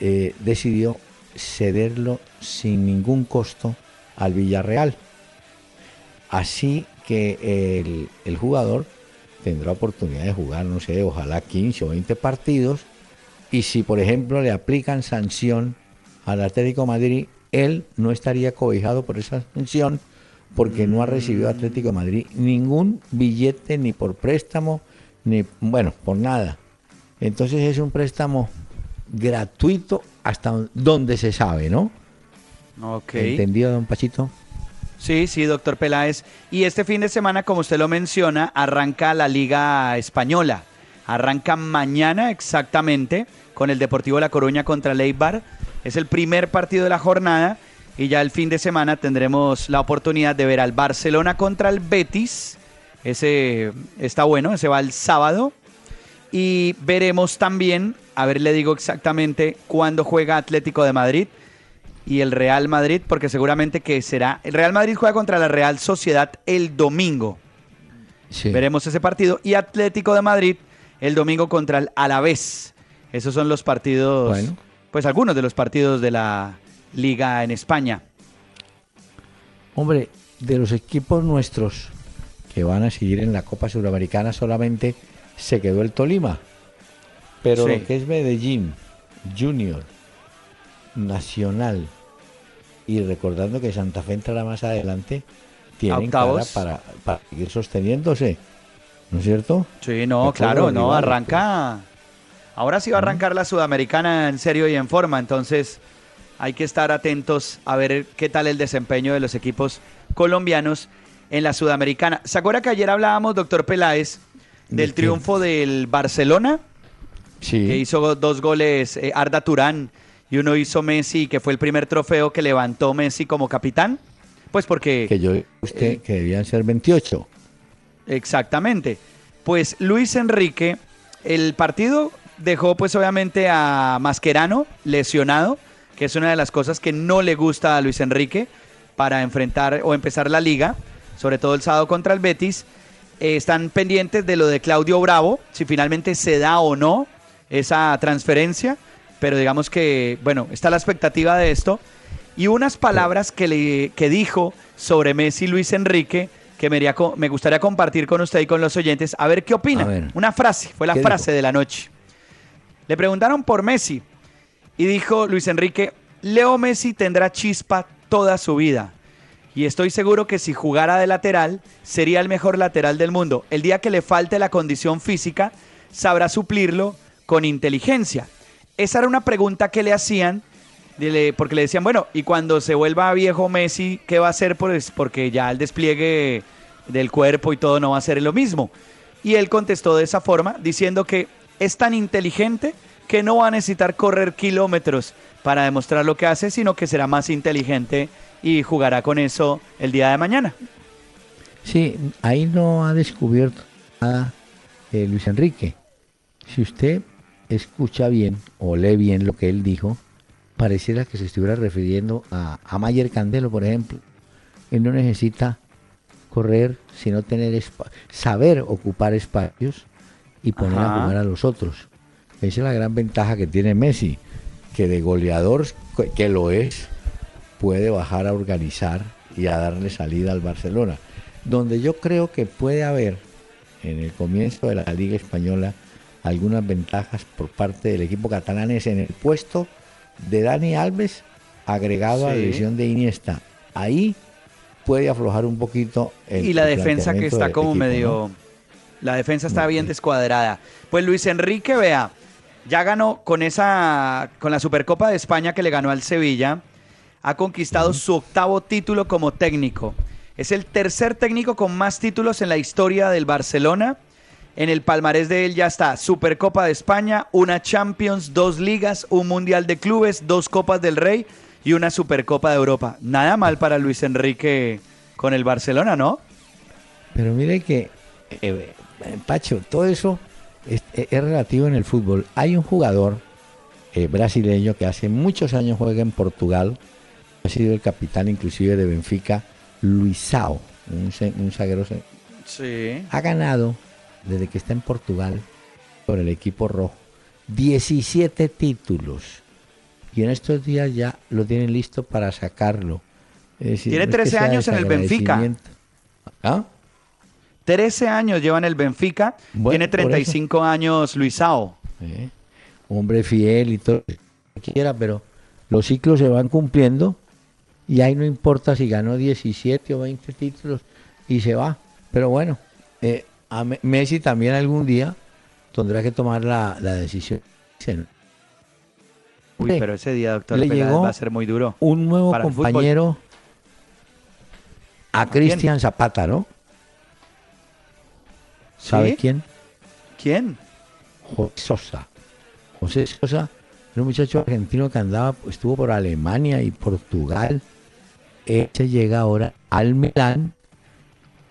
Speaker 2: eh, decidió cederlo sin ningún costo al Villarreal. Así que el, el jugador tendrá oportunidad de jugar, no sé, ojalá 15 o 20 partidos. Y si, por ejemplo, le aplican sanción al Atlético de Madrid, él no estaría cobijado por esa sanción porque no ha recibido Atlético de Madrid ningún billete ni por préstamo, ni, bueno, por nada. Entonces es un préstamo gratuito hasta donde se sabe, ¿no?
Speaker 3: ok.
Speaker 2: ¿Entendido, don Pachito?
Speaker 3: Sí, sí, doctor Peláez. Y este fin de semana, como usted lo menciona, arranca la Liga Española. Arranca mañana exactamente con el Deportivo La Coruña contra el Eibar. Es el primer partido de la jornada y ya el fin de semana tendremos la oportunidad de ver al Barcelona contra el Betis. Ese está bueno, ese va el sábado. Y veremos también, a ver, le digo exactamente cuándo juega Atlético de Madrid y el Real Madrid, porque seguramente que será. El Real Madrid juega contra la Real Sociedad el domingo.
Speaker 2: Sí.
Speaker 3: Veremos ese partido. Y Atlético de Madrid el domingo contra el Alavés. Esos son los partidos,
Speaker 2: Bueno.
Speaker 3: pues algunos de los partidos de la liga en España.
Speaker 2: Hombre, de los equipos nuestros que van a seguir en la Copa Suramericana solamente se quedó el Tolima. Pero
Speaker 3: Sí.
Speaker 2: lo que es Medellín, Junior, Nacional y recordando que Santa Fe entrará más adelante, tienen cara para, para seguir sosteniéndose. ¿No es cierto?
Speaker 3: Sí, no, claro, no,
Speaker 2: rivales,
Speaker 3: arranca. Ahora sí va a arrancar la Sudamericana en serio y en forma, entonces hay que estar atentos a ver qué tal el desempeño de los equipos colombianos en la Sudamericana. ¿Se acuerda que ayer hablábamos, doctor Peláez,
Speaker 2: ¿De
Speaker 3: del triunfo del Barcelona?
Speaker 2: Sí.
Speaker 3: que hizo dos goles eh, Arda Turán y uno hizo Messi, que fue el primer trofeo que levantó Messi como capitán. Pues porque...
Speaker 2: Que yo usted
Speaker 3: Eh,
Speaker 2: que debían ser 28.
Speaker 3: Exactamente. Pues Luis Enrique, el partido dejó pues obviamente a Mascherano lesionado, que es una de las cosas que no le gusta a Luis Enrique para enfrentar o empezar la liga, sobre todo el sábado contra el Betis. Eh, están pendientes de lo de Claudio Bravo, si finalmente se da o no esa transferencia, pero digamos que, bueno, está la expectativa de esto. Y unas palabras que, le, que dijo sobre Messi Luis Enrique que me, co- me gustaría compartir con usted y con los oyentes, a ver qué opina.
Speaker 2: Ver.
Speaker 3: Una frase, fue la
Speaker 2: ¿Qué
Speaker 3: frase
Speaker 2: dijo?
Speaker 3: de la noche. Le preguntaron por Messi Y dijo Luis Enrique, Leo Messi tendrá chispa toda su vida. Y estoy seguro que si jugara de lateral, sería el mejor lateral del mundo. El día que le falte la condición física, sabrá suplirlo con inteligencia. Esa era una pregunta que le hacían, porque le decían, bueno, y cuando se vuelva viejo Messi, ¿qué va a hacer? Pues porque ya el despliegue del cuerpo y todo no va a ser lo mismo. Y él contestó de esa forma, diciendo que es tan inteligente que no va a necesitar correr kilómetros para demostrar lo que hace, sino que será más inteligente y jugará con eso el día de mañana.
Speaker 2: Sí, ahí no ha descubierto nada eh, Luis Enrique. Si usted escucha bien o lee bien lo que él dijo, pareciera que se estuviera refiriendo a, a Mayer Candelo, por ejemplo. Él no necesita correr, sino tener saber ocupar espacios y poner
Speaker 3: Ajá.
Speaker 2: a jugar a los otros. Esa es la gran ventaja que tiene Messi, que de goleador que lo es, puede bajar a organizar y a darle salida al Barcelona. Donde yo creo que puede haber en el comienzo de la Liga Española algunas ventajas por parte del equipo catalán es en el puesto de Dani Alves agregado a la división de Iniesta. Ahí puede aflojar un poquito el
Speaker 3: y la
Speaker 2: el
Speaker 3: defensa que está como
Speaker 2: equipo,
Speaker 3: medio...
Speaker 2: ¿no?
Speaker 3: La defensa está bien. descuadrada. Pues Luis Enrique, vea, ya ganó con esa, con la Supercopa de España que le ganó al Sevilla, ha conquistado su octavo título como técnico. Es el tercer técnico con más títulos en la historia del Barcelona. En el palmarés de él ya está Supercopa de España, una Champions, dos ligas, un Mundial de Clubes, dos Copas del Rey y una Supercopa de Europa. Nada mal para Luis Enrique con el Barcelona, ¿no?
Speaker 2: Pero mire que, eh, eh, Pacho, todo eso es, es relativo en el fútbol. Hay un jugador eh, brasileño que hace muchos años juega en Portugal, ha sido el capitán inclusive de Benfica, Luisao, un, un zaguero.
Speaker 3: Sí.
Speaker 2: Ha ganado, desde que está en Portugal, con el equipo rojo, 17 títulos. Y en estos días ya lo tienen listo para sacarlo. Decir,
Speaker 3: Tiene
Speaker 2: no es que
Speaker 3: 13
Speaker 2: sea
Speaker 3: años en el Benfica.
Speaker 2: desagradecimiento. ¿Ah?
Speaker 3: 13 años lleva en el Benfica,
Speaker 2: Bueno,
Speaker 3: tiene
Speaker 2: por eso.
Speaker 3: 35 años Luisao.
Speaker 2: ¿eh? hombre fiel y todo lo que quiera, pero los ciclos se van cumpliendo y ahí no importa si ganó 17 o 20 títulos y se va. Pero bueno, eh, a Me- Messi también algún día tendrá que tomar la, la decisión.
Speaker 3: Uy, pero ese día, doctor
Speaker 2: Le llegó
Speaker 3: va a ser muy duro.
Speaker 2: Un nuevo
Speaker 3: Para
Speaker 2: compañero a Cristian Zapata, ¿no? ¿Sabe
Speaker 3: ¿Sí?
Speaker 2: quién?
Speaker 3: ¿Quién?
Speaker 2: José Sosa. José Sosa era un muchacho argentino que andaba, estuvo por Alemania y Portugal. Este llega ahora al Milán,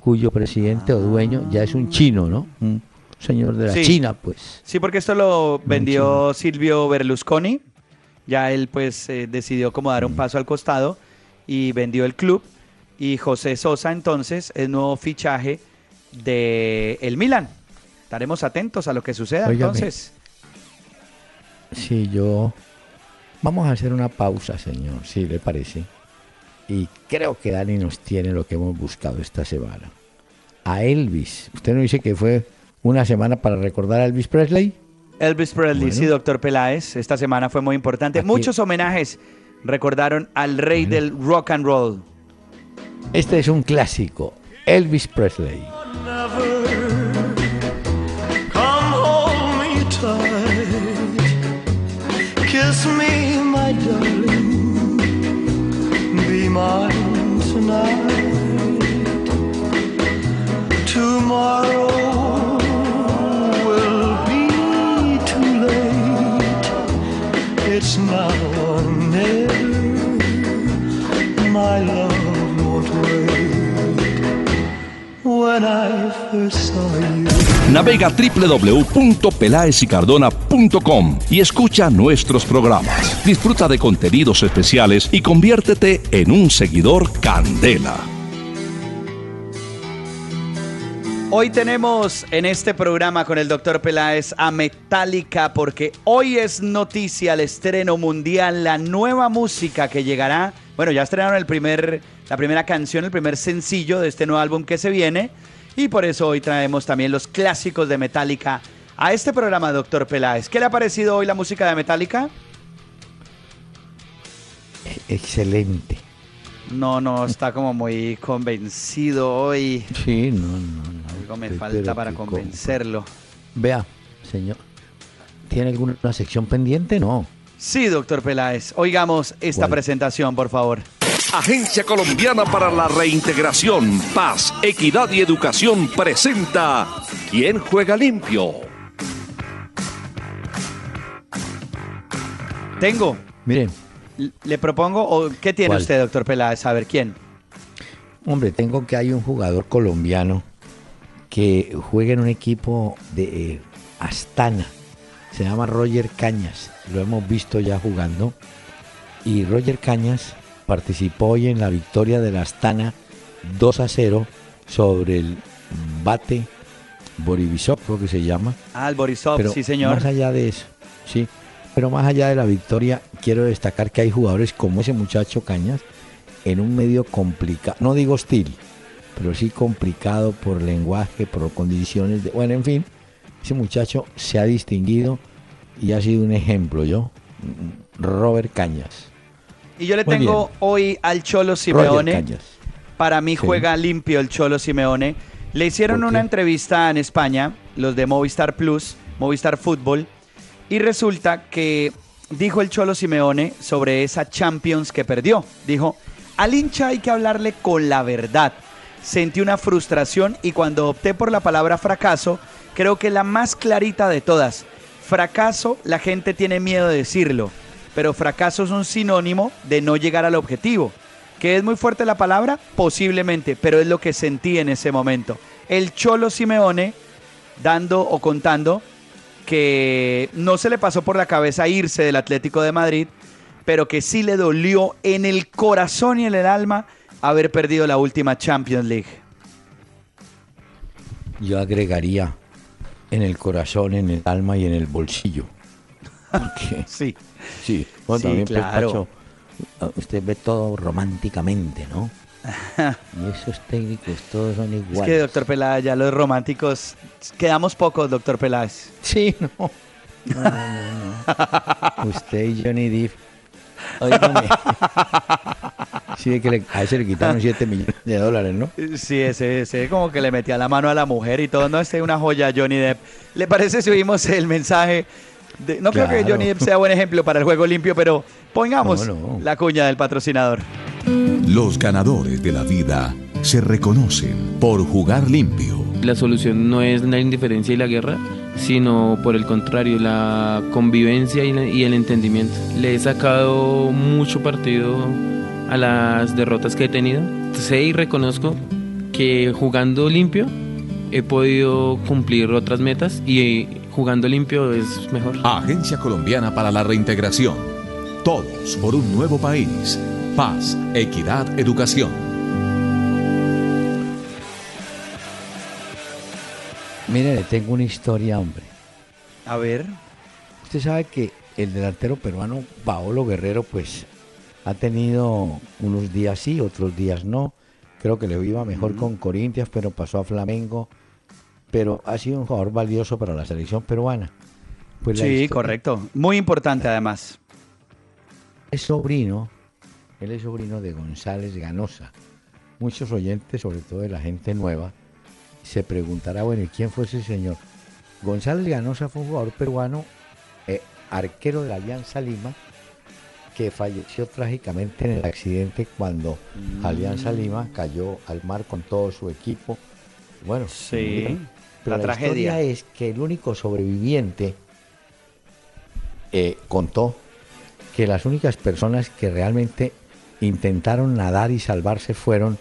Speaker 2: cuyo presidente o dueño ya es un chino, ¿no? Un señor de la
Speaker 3: Sí.
Speaker 2: China, pues.
Speaker 3: Sí, porque esto lo vendió Silvio Berlusconi. Ya él pues eh, decidió como dar un paso al costado y vendió el club. Y José Sosa entonces es nuevo fichaje de el Milan. Estaremos atentos a lo que suceda
Speaker 2: Óigame.
Speaker 3: entonces.
Speaker 2: Sí, yo... Vamos a hacer una pausa, señor, si le parece. Y creo que Dani nos tiene lo que hemos buscado esta semana. A Elvis. ¿Usted no dice que fue una semana para recordar a Elvis Presley?
Speaker 3: Elvis Presley,
Speaker 2: Bueno.
Speaker 3: sí, doctor Peláez. Esta semana fue muy importante.
Speaker 2: Aquí-
Speaker 3: Muchos homenajes recordaron al rey
Speaker 2: Bueno.
Speaker 3: del rock and roll.
Speaker 2: Este es un clásico. Elvis Presley.
Speaker 1: Navega www.pelaesicardona.com y escucha nuestros programas. Disfruta de contenidos especiales y conviértete en un seguidor Candela.
Speaker 3: Hoy tenemos en este programa con el doctor Peláez a Metallica porque hoy es noticia el estreno mundial, la nueva música que llegará. Bueno, ya estrenaron el primer, la primera canción, el primer sencillo de este nuevo álbum que se viene y por eso hoy traemos también los clásicos de Metallica a este programa, doctor Peláez. ¿Qué le ha parecido hoy la música de Metallica?
Speaker 2: excelente.
Speaker 3: No, no, está como muy convencido hoy.
Speaker 2: Sí, no, no, no.
Speaker 3: Algo me falta para convencerlo.
Speaker 2: Vea, señor. ¿Tiene alguna sección pendiente? No.
Speaker 3: Sí, doctor Peláez. Oigamos esta
Speaker 2: ¿Cuál?
Speaker 3: presentación, por favor.
Speaker 1: Agencia Colombiana para la Reintegración, Paz, Equidad y Educación presenta ¿Quién juega limpio?
Speaker 3: Tengo.
Speaker 2: Miren,
Speaker 3: L- Le propongo, o ¿qué tiene
Speaker 2: ¿Cuál?
Speaker 3: usted, doctor Peláez? A ver, ¿quién?
Speaker 2: hombre, tengo que hay un jugador colombiano que juega en un equipo de eh, Astana. Se llama Roger Cañas. Lo hemos visto ya jugando. Y Roger Cañas participó hoy en la victoria de la Astana 2 a 0 sobre el Bate Borivisov, creo que se llama.
Speaker 3: Ah, el Borisov,
Speaker 2: Pero
Speaker 3: sí, señor.
Speaker 2: Más allá de eso, sí. Pero más allá de la victoria, quiero destacar que hay jugadores como ese muchacho Cañas en un medio complicado, no digo hostil, pero sí complicado por lenguaje, por condiciones de. Bueno, en fin, ese muchacho se ha distinguido y ha sido un ejemplo, yo. Robert Cañas.
Speaker 3: Y yo le
Speaker 2: Muy
Speaker 3: tengo
Speaker 2: bien.
Speaker 3: hoy al Cholo Simeone. Para mí
Speaker 2: Sí.
Speaker 3: juega limpio el Cholo Simeone. Le hicieron
Speaker 2: ¿Por
Speaker 3: una entrevista en España, los de Movistar Plus, Movistar Fútbol, y resulta que dijo el Cholo Simeone sobre esa Champions que perdió. Dijo, al hincha hay que hablarle con la verdad. Sentí una frustración y cuando opté por la palabra fracaso, creo que la más clarita de todas. Fracaso, la gente tiene miedo de decirlo, pero fracaso es un sinónimo de no llegar al objetivo. ¿Que es muy fuerte la palabra? Posiblemente, pero es lo que sentí en ese momento. El Cholo Simeone dando o contando que no se le pasó por la cabeza irse del Atlético de Madrid, pero que sí le dolió en el corazón y en el alma haber perdido la última Champions League.
Speaker 2: Yo agregaría en el corazón, en el alma y en el bolsillo. Porque
Speaker 3: Sí.
Speaker 2: Sí, bueno,
Speaker 3: Sí,
Speaker 2: también pues,
Speaker 3: claro.
Speaker 2: Pacho, ah, usted ve todo románticamente, ¿no? y esos técnicos todos son
Speaker 3: Es
Speaker 2: iguales.
Speaker 3: que, doctor Peláez, ya los románticos, quedamos pocos, doctor Peláez.
Speaker 2: Sí, no. No, no, no, no. Usted y Johnny Depp. Sí, que le- a ese le quitaron 7 millones de dólares, ¿no?
Speaker 3: Sí, ese, ese como que le metía la mano a la mujer y todo. No, este es una joya, Johnny Depp. ¿Le parece si oímos el mensaje? De- no creo que. Johnny Depp sea buen ejemplo para el juego limpio, pero pongamos
Speaker 2: No, no.
Speaker 3: la cuña del patrocinador.
Speaker 7: Los ganadores de la vida se reconocen por jugar limpio.
Speaker 8: La solución no es la indiferencia y la guerra, sino por el contrario, la convivencia y, la- y el entendimiento. Le he sacado mucho partido a las derrotas que he tenido. Sé y reconozco que jugando limpio he podido cumplir otras metas y jugando limpio es mejor.
Speaker 7: Agencia Colombiana para la Reintegración. Todos por un nuevo país. Paz, equidad, educación.
Speaker 2: Mire, le tengo una historia, hombre.
Speaker 3: A ver.
Speaker 2: Usted sabe que el delantero peruano Paolo Guerrero, pues, ha tenido unos días sí, otros días no. Creo que le iba mejor con Corinthians, pero pasó a Flamengo. Pero ha sido un jugador valioso para la selección peruana. Pues la
Speaker 3: Sí,
Speaker 2: historia-
Speaker 3: correcto. Muy importante además.
Speaker 2: Es sobrino, él es sobrino de González Ganosa. Muchos oyentes, sobre todo de la gente nueva, se preguntará, bueno, ¿y quién fue ese señor? González Ganosa fue un jugador peruano, eh, arquero de la Alianza Lima, que falleció trágicamente en el accidente cuando Alianza Lima cayó al mar con todo su equipo. Bueno,
Speaker 3: Sí.
Speaker 2: Pero
Speaker 3: la
Speaker 2: la,
Speaker 3: tragedia.
Speaker 2: historia es que el único sobreviviente eh, contó que las únicas personas que realmente intentaron nadar y salvarse fueron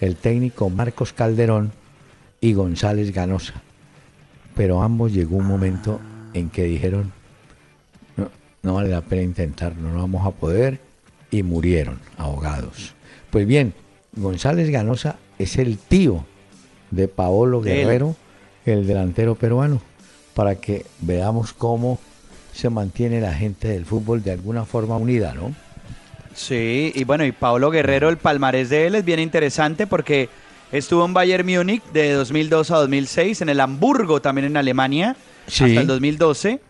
Speaker 2: el técnico Marcos Calderón y González Ganosa. Pero ambos llegó un momento en que dijeron, no, no vale la pena intentar, no vamos a poder, y murieron ahogados. Pues bien, González Ganosa es el tío de Paolo. Guerrero, el delantero peruano, para que veamos cómo se mantiene la gente del fútbol de alguna forma unida, ¿no?
Speaker 3: Sí, y bueno, y Pablo Guerrero, el palmarés de él es bien interesante porque estuvo en Bayern Múnich de 2002 a 2006, en el Hamburgo también en Alemania,
Speaker 2: Sí.
Speaker 3: hasta el 2012.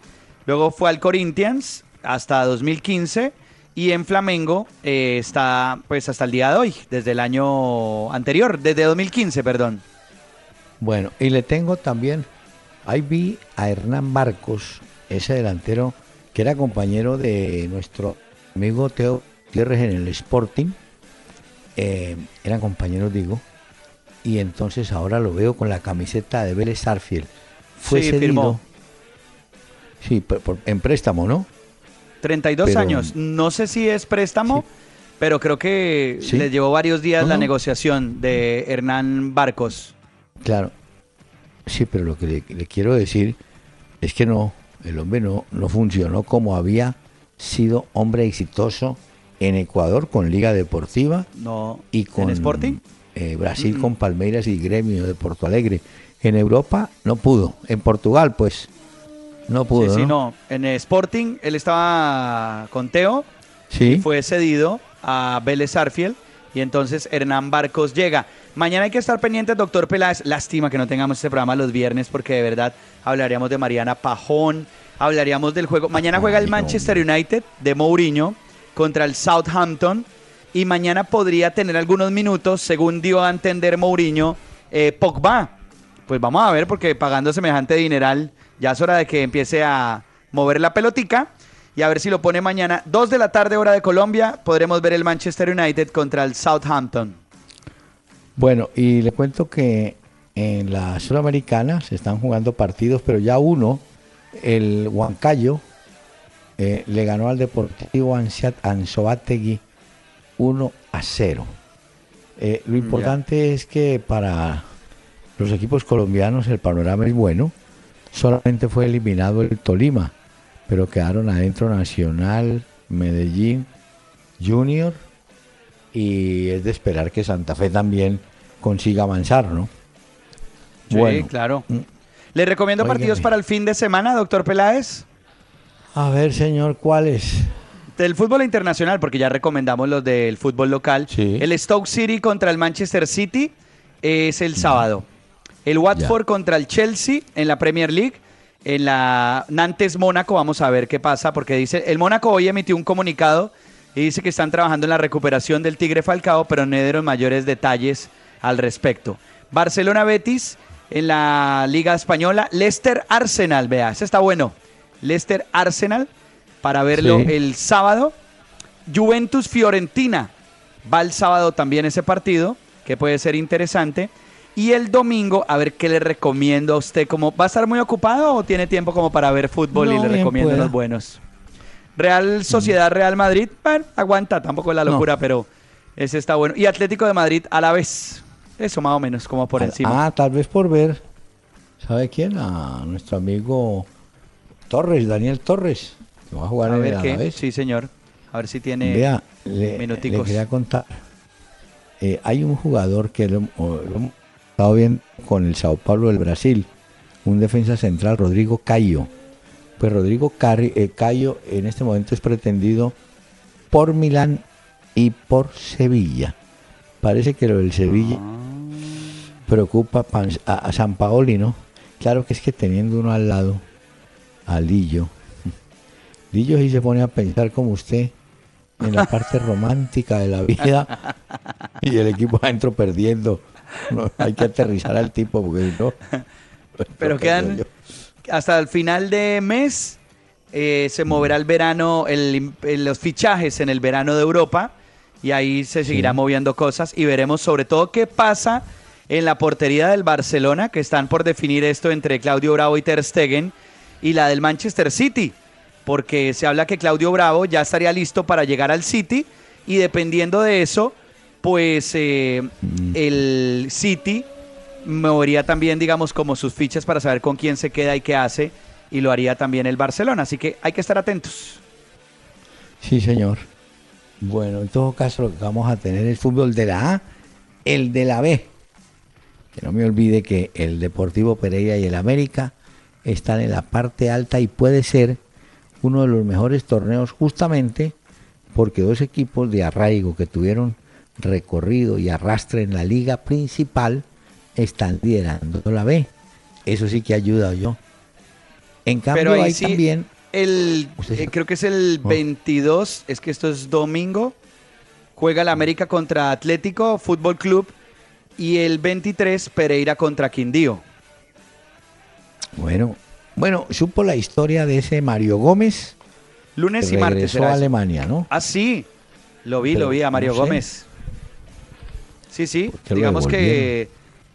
Speaker 3: Luego fue al Corinthians hasta 2015 Y en Flamengo eh, está pues hasta el día de hoy, desde el año anterior, desde 2015, perdón.
Speaker 2: Bueno, y le tengo también, ahí vi a Hernán Marcos, ese delantero que era compañero de nuestro amigo Teo Gutiérrez en el Sporting. Eh, eran compañeros, digo. Y entonces ahora lo veo con la camiseta de Vélez Arfield. Fue
Speaker 3: Sí,
Speaker 2: cedido.
Speaker 3: firmó.
Speaker 2: Sí, por- por- en préstamo, ¿no?
Speaker 3: 32
Speaker 2: Pero-
Speaker 3: años. No sé si es préstamo, pero creo que
Speaker 2: Sí.
Speaker 3: le llevó varios días
Speaker 2: No,
Speaker 3: la
Speaker 2: no.
Speaker 3: negociación de Hernán Barcos.
Speaker 2: Claro. Sí, pero lo que le, le quiero decir es que no, el hombre no, no funcionó como había sido hombre exitoso en Ecuador con Liga Deportiva
Speaker 3: No.
Speaker 2: y con
Speaker 3: ¿En Sporting?
Speaker 2: eh, Brasil con Palmeiras y Gremio de Porto Alegre. En Europa no pudo. En Portugal, pues, no pudo.
Speaker 3: sí, sí,
Speaker 2: ¿no?
Speaker 3: no. En Sporting él estaba con Teo,
Speaker 2: Sí.
Speaker 3: fue cedido a Vélez Arfield y entonces Hernán Barcos llega. Mañana hay que estar pendientes, doctor Peláez. Lástima que no tengamos este programa los viernes porque de verdad hablaríamos de Mariana Pajón, hablaríamos del juego. Mañana juega el Manchester United de Mourinho contra el Southampton y mañana podría tener algunos minutos, según dio a entender Mourinho, eh, Pogba. Pues vamos a ver porque pagando semejante dineral ya es hora de que empiece a mover la pelotica y a ver si lo pone mañana. Dos de la tarde hora de Colombia podremos ver el Manchester United contra el Southampton.
Speaker 2: Bueno, y le cuento que en la Sudamericana se están jugando partidos, pero ya uno, el Huancayo, eh, le ganó al Deportivo Anzoátegui 1 a 0. Eh, lo importante es que para los equipos colombianos el panorama es bueno. Solamente fue eliminado el Tolima, pero quedaron adentro Nacional, Medellín, Junior y es de esperar que Santa Fe también consiga avanzar, ¿no?
Speaker 3: Sí, claro.
Speaker 2: Mm.
Speaker 3: Le recomiendo partidos para el fin de semana, doctor Peláez.
Speaker 2: A ver, señor, ¿cuáles?
Speaker 3: Del fútbol internacional, porque ya recomendamos los del fútbol local.
Speaker 2: Sí.
Speaker 3: El Stoke City contra el Manchester City es el sábado. El Watford contra el Chelsea en la Premier League. En la Nantes Mónaco, vamos a ver qué pasa, porque dice, el Mónaco hoy emitió un comunicado y dice que están trabajando en la recuperación del Tigre Falcao, pero no dieron mayores detalles al respecto. Barcelona Betis en la Liga Española. Leicester Arsenal, vea, ese está bueno. Leicester Arsenal para verlo
Speaker 2: Sí.
Speaker 3: el sábado. Juventus Fiorentina va el sábado también ese partido, que puede ser interesante. Y el domingo, a ver qué le recomiendo a usted. Como, ¿Va a estar muy ocupado o tiene tiempo como para ver fútbol
Speaker 2: No,
Speaker 3: y le recomiendo
Speaker 2: pueda.
Speaker 3: los buenos? Real Sociedad Real Madrid, bueno, aguanta, tampoco es la
Speaker 2: No.
Speaker 3: locura, pero ese está bueno. Y Atlético de Madrid a la vez. Eso más o menos, como por encima.
Speaker 2: Ah, tal vez por ver. ¿Sabe quién? A nuestro amigo Torres, Daniel Torres, que va a jugar
Speaker 3: a
Speaker 2: en
Speaker 3: ver
Speaker 2: el
Speaker 3: qué.
Speaker 2: Alavés.
Speaker 3: Sí, señor. A ver si tiene
Speaker 2: Vea, le, quería contar. Eh, hay un jugador que lo, estado bien con el Sao Paulo del Brasil, un defensa central, Rodrigo Cayo. Pues Rodrigo eh, Cayo en este momento es pretendido por Milán y por Sevilla. Parece que lo del Sevilla preocupa a San Paoli, ¿no? Claro que es que teniendo uno al lado, a Lillo, Lillo sí se pone a pensar como usted en la parte romántica de la vida y el equipo adentro perdiendo. No, hay que aterrizar al tipo porque no...
Speaker 3: Pero quedan hasta el final de mes. eh, se moverá el verano, el- los fichajes en el verano de Europa. Y ahí se seguirá
Speaker 2: Sí.
Speaker 3: moviendo cosas. Y veremos sobre todo qué pasa en la portería del Barcelona, que están por definir esto entre Claudio Bravo y Ter Stegen. Y la del Manchester City. Porque se habla que Claudio Bravo ya estaría listo para llegar al City. Y dependiendo de eso, pues eh, el City movería también, digamos, como sus fichas para saber con quién se queda y qué hace, y lo haría también el Barcelona. Así que hay que estar atentos.
Speaker 2: Sí, señor. Bueno, en todo caso lo que vamos a tener es fútbol de la A, el de la B. Que no me olvide que el Deportivo Pereira y el América están en la parte alta y puede ser uno de los mejores torneos justamente porque dos equipos de arraigo que tuvieron recorrido y arrastre en la liga principal están liderando la B. Eso sí que ayuda yo. En cambio
Speaker 3: Pero ahí
Speaker 2: hay
Speaker 3: sí-
Speaker 2: también
Speaker 3: el, eh, creo que es el
Speaker 2: Oh.
Speaker 3: 22, es que esto es domingo. Juega la América contra Atlético Fútbol Club y el 23 Pereira contra Quindío.
Speaker 2: Bueno, bueno, supo la historia de ese Mario Gómez
Speaker 3: Lunes
Speaker 2: que
Speaker 3: y martes.
Speaker 2: regresó a. Alemania, ¿no?
Speaker 3: Ah, sí. Lo vi,
Speaker 2: Pero
Speaker 3: lo vi a Mario
Speaker 2: no sé.
Speaker 3: Gómez. Sí, sí.
Speaker 2: ¿Por qué lo
Speaker 3: Digamos que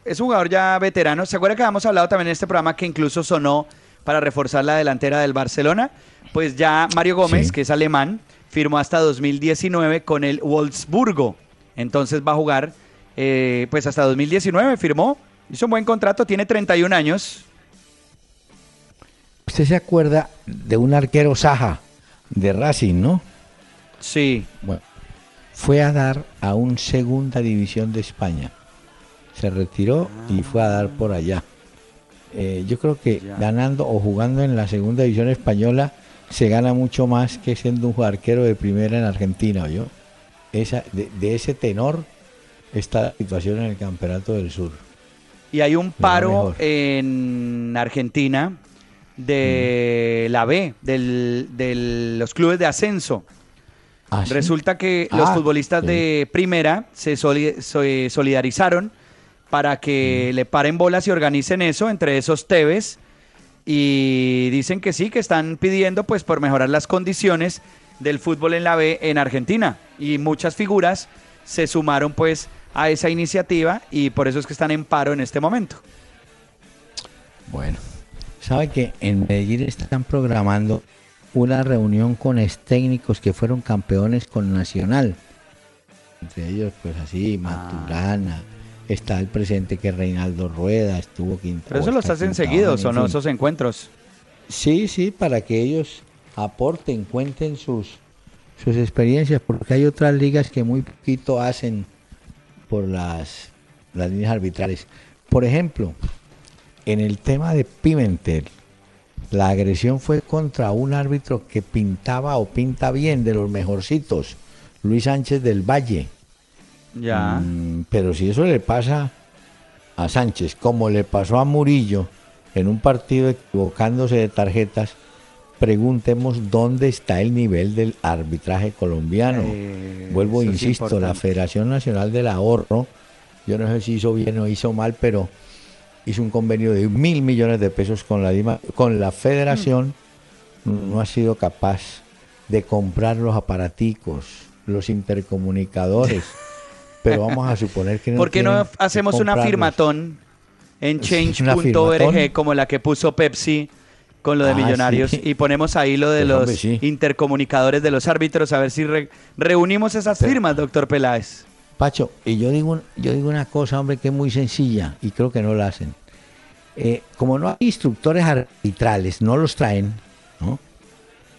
Speaker 3: es un jugador ya veterano. ¿Se acuerda que habíamos hablado también en este programa que incluso sonó para reforzar la delantera del Barcelona? Pues ya Mario Gómez,
Speaker 2: Sí.
Speaker 3: que es alemán, firmó hasta 2019 con el Wolfsburgo. Entonces va a jugar, eh, pues hasta 2019 firmó. Hizo un buen contrato, tiene 31 años.
Speaker 2: Usted se acuerda de un arquero Saja de Racing, ¿no?
Speaker 3: Sí.
Speaker 2: Bueno, fue a dar a un segunda división de España. Se retiró y fue a dar por allá. Eh, yo creo que ganando o jugando en la segunda división española se gana mucho más que siendo un arquero de primera en Argentina, ¿yo? Esa, de, de ese tenor está la situación en el Campeonato del Sur.
Speaker 3: Y hay un paro en Argentina de la B, del- de los clubes de ascenso.
Speaker 2: ¿Ah, sí?
Speaker 3: Resulta que los
Speaker 2: Ah,
Speaker 3: futbolistas
Speaker 2: sí.
Speaker 3: de primera se soli- se solidarizaron para que le paren bolas y organicen eso, entre esos Tevez, y dicen que sí, que están pidiendo pues por mejorar las condiciones del fútbol en la B en Argentina. Y muchas figuras se sumaron pues a esa iniciativa y por eso es que están en paro en este momento.
Speaker 2: Bueno, sabe que en Medellín están programando una reunión con ex técnicos que fueron campeones con Nacional. Entre ellos, pues así, Maturana, está el presente que Reinaldo Rueda, estuvo Quintana.
Speaker 3: Pero eso los hacen seguidos o no, esos encuentros.
Speaker 2: Sí, sí, para que ellos aporten, cuenten sus, sus experiencias, porque hay otras ligas que muy poquito hacen por las, las líneas arbitrales. Por ejemplo, en el tema de Pimentel, la agresión fue contra un árbitro que pintaba o pinta bien, de los mejorcitos, Luis Sánchez del Valle.
Speaker 3: Ya.
Speaker 2: Mm, pero si eso le pasa a Sánchez, como le pasó a Murillo en un partido equivocándose de tarjetas, preguntemos dónde está el nivel del arbitraje colombiano.
Speaker 3: Eh,
Speaker 2: Vuelvo, insisto, la. Federación Nacional del Ahorro, yo no sé si hizo bien o hizo mal, pero hizo un convenio de mil millones de pesos con la, Dima- con la Federación,
Speaker 3: Mm.
Speaker 2: no ha sido capaz de comprar los aparaticos, los intercomunicadores. pero vamos a suponer que no
Speaker 3: ¿Por qué no hacemos una firmatón en change.org como la que puso Pepsi con lo de
Speaker 2: Ah,
Speaker 3: Millonarios
Speaker 2: sí.
Speaker 3: y ponemos ahí lo de
Speaker 2: Pues,
Speaker 3: los
Speaker 2: hombre, sí.
Speaker 3: intercomunicadores de los árbitros a ver si re- reunimos esas
Speaker 2: Pero-
Speaker 3: firmas, doctor Peláez?
Speaker 2: Pacho, y yo digo, yo digo una cosa, hombre, que es muy sencilla y creo que no la hacen. Eh, como no hay instructores arbitrales, no los traen, ¿no?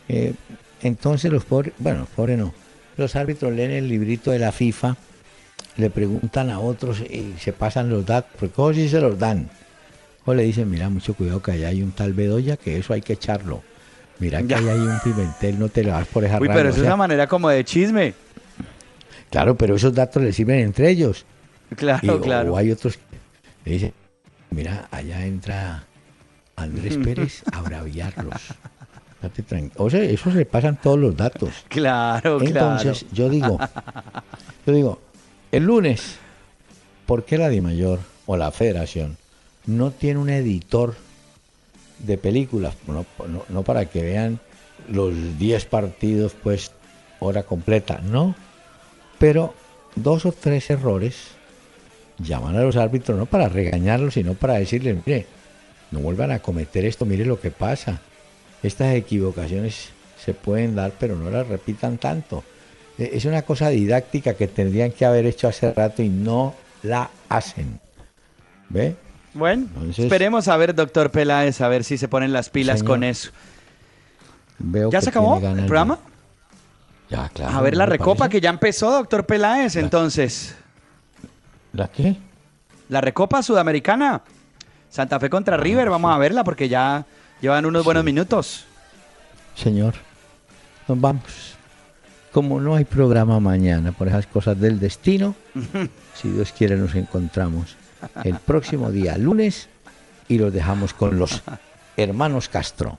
Speaker 2: Eh, entonces los pobres, bueno, los pobres no, los árbitros leen el librito de la FIFA, le preguntan a otros y se pasan los datos, porque ¿cómo si se los dan? O le dicen, mira, mucho cuidado que allá hay un tal Bedoya, que eso hay que echarlo. Mira que allá hay un Pimentel, no te lo das por esa
Speaker 3: Uy,
Speaker 2: rama".
Speaker 3: pero
Speaker 2: O
Speaker 3: es
Speaker 2: sea,
Speaker 3: una manera como de chisme.
Speaker 2: Claro, pero esos datos le sirven entre ellos.
Speaker 3: Claro,
Speaker 2: Y-
Speaker 3: claro.
Speaker 2: O hay otros que dicen, mira, allá entra Andrés Pérez a braviarlos. O sea, eso se pasan todos los datos.
Speaker 3: Claro,
Speaker 2: Entonces,
Speaker 3: claro.
Speaker 2: yo digo, yo digo, el lunes, ¿por qué la DIMAYOR o la federación no tiene un editor de películas? No, no- no para que vean los 10 partidos, pues, hora completa, no. Pero dos o tres errores llaman a los árbitros no para regañarlos, sino para decirles, mire, no vuelvan a cometer esto, mire lo que pasa. Estas equivocaciones se pueden dar, pero no las repitan tanto. Eh, Es una cosa didáctica que tendrían que haber hecho hace rato y no la hacen. ¿Ve?
Speaker 3: Bueno,
Speaker 2: Entonces-
Speaker 3: esperemos a ver, doctor Peláez, a ver si se ponen las pilas
Speaker 2: Señor,
Speaker 3: con eso.
Speaker 2: Veo
Speaker 3: ¿Ya
Speaker 2: que
Speaker 3: se acabó el programa?
Speaker 2: Ya, claro.
Speaker 3: A ver la
Speaker 2: ¿no le
Speaker 3: recopa
Speaker 2: parece?
Speaker 3: que ya empezó, doctor Peláez, entonces.
Speaker 2: ¿La qué?
Speaker 3: La recopa sudamericana. Santa Fe contra River, vamos a verla porque ya llevan unos buenos minutos.
Speaker 2: Señor, nos vamos. Como no hay programa mañana por esas cosas del destino, si Dios quiere nos encontramos el próximo día, lunes, y los dejamos con los hermanos Castro.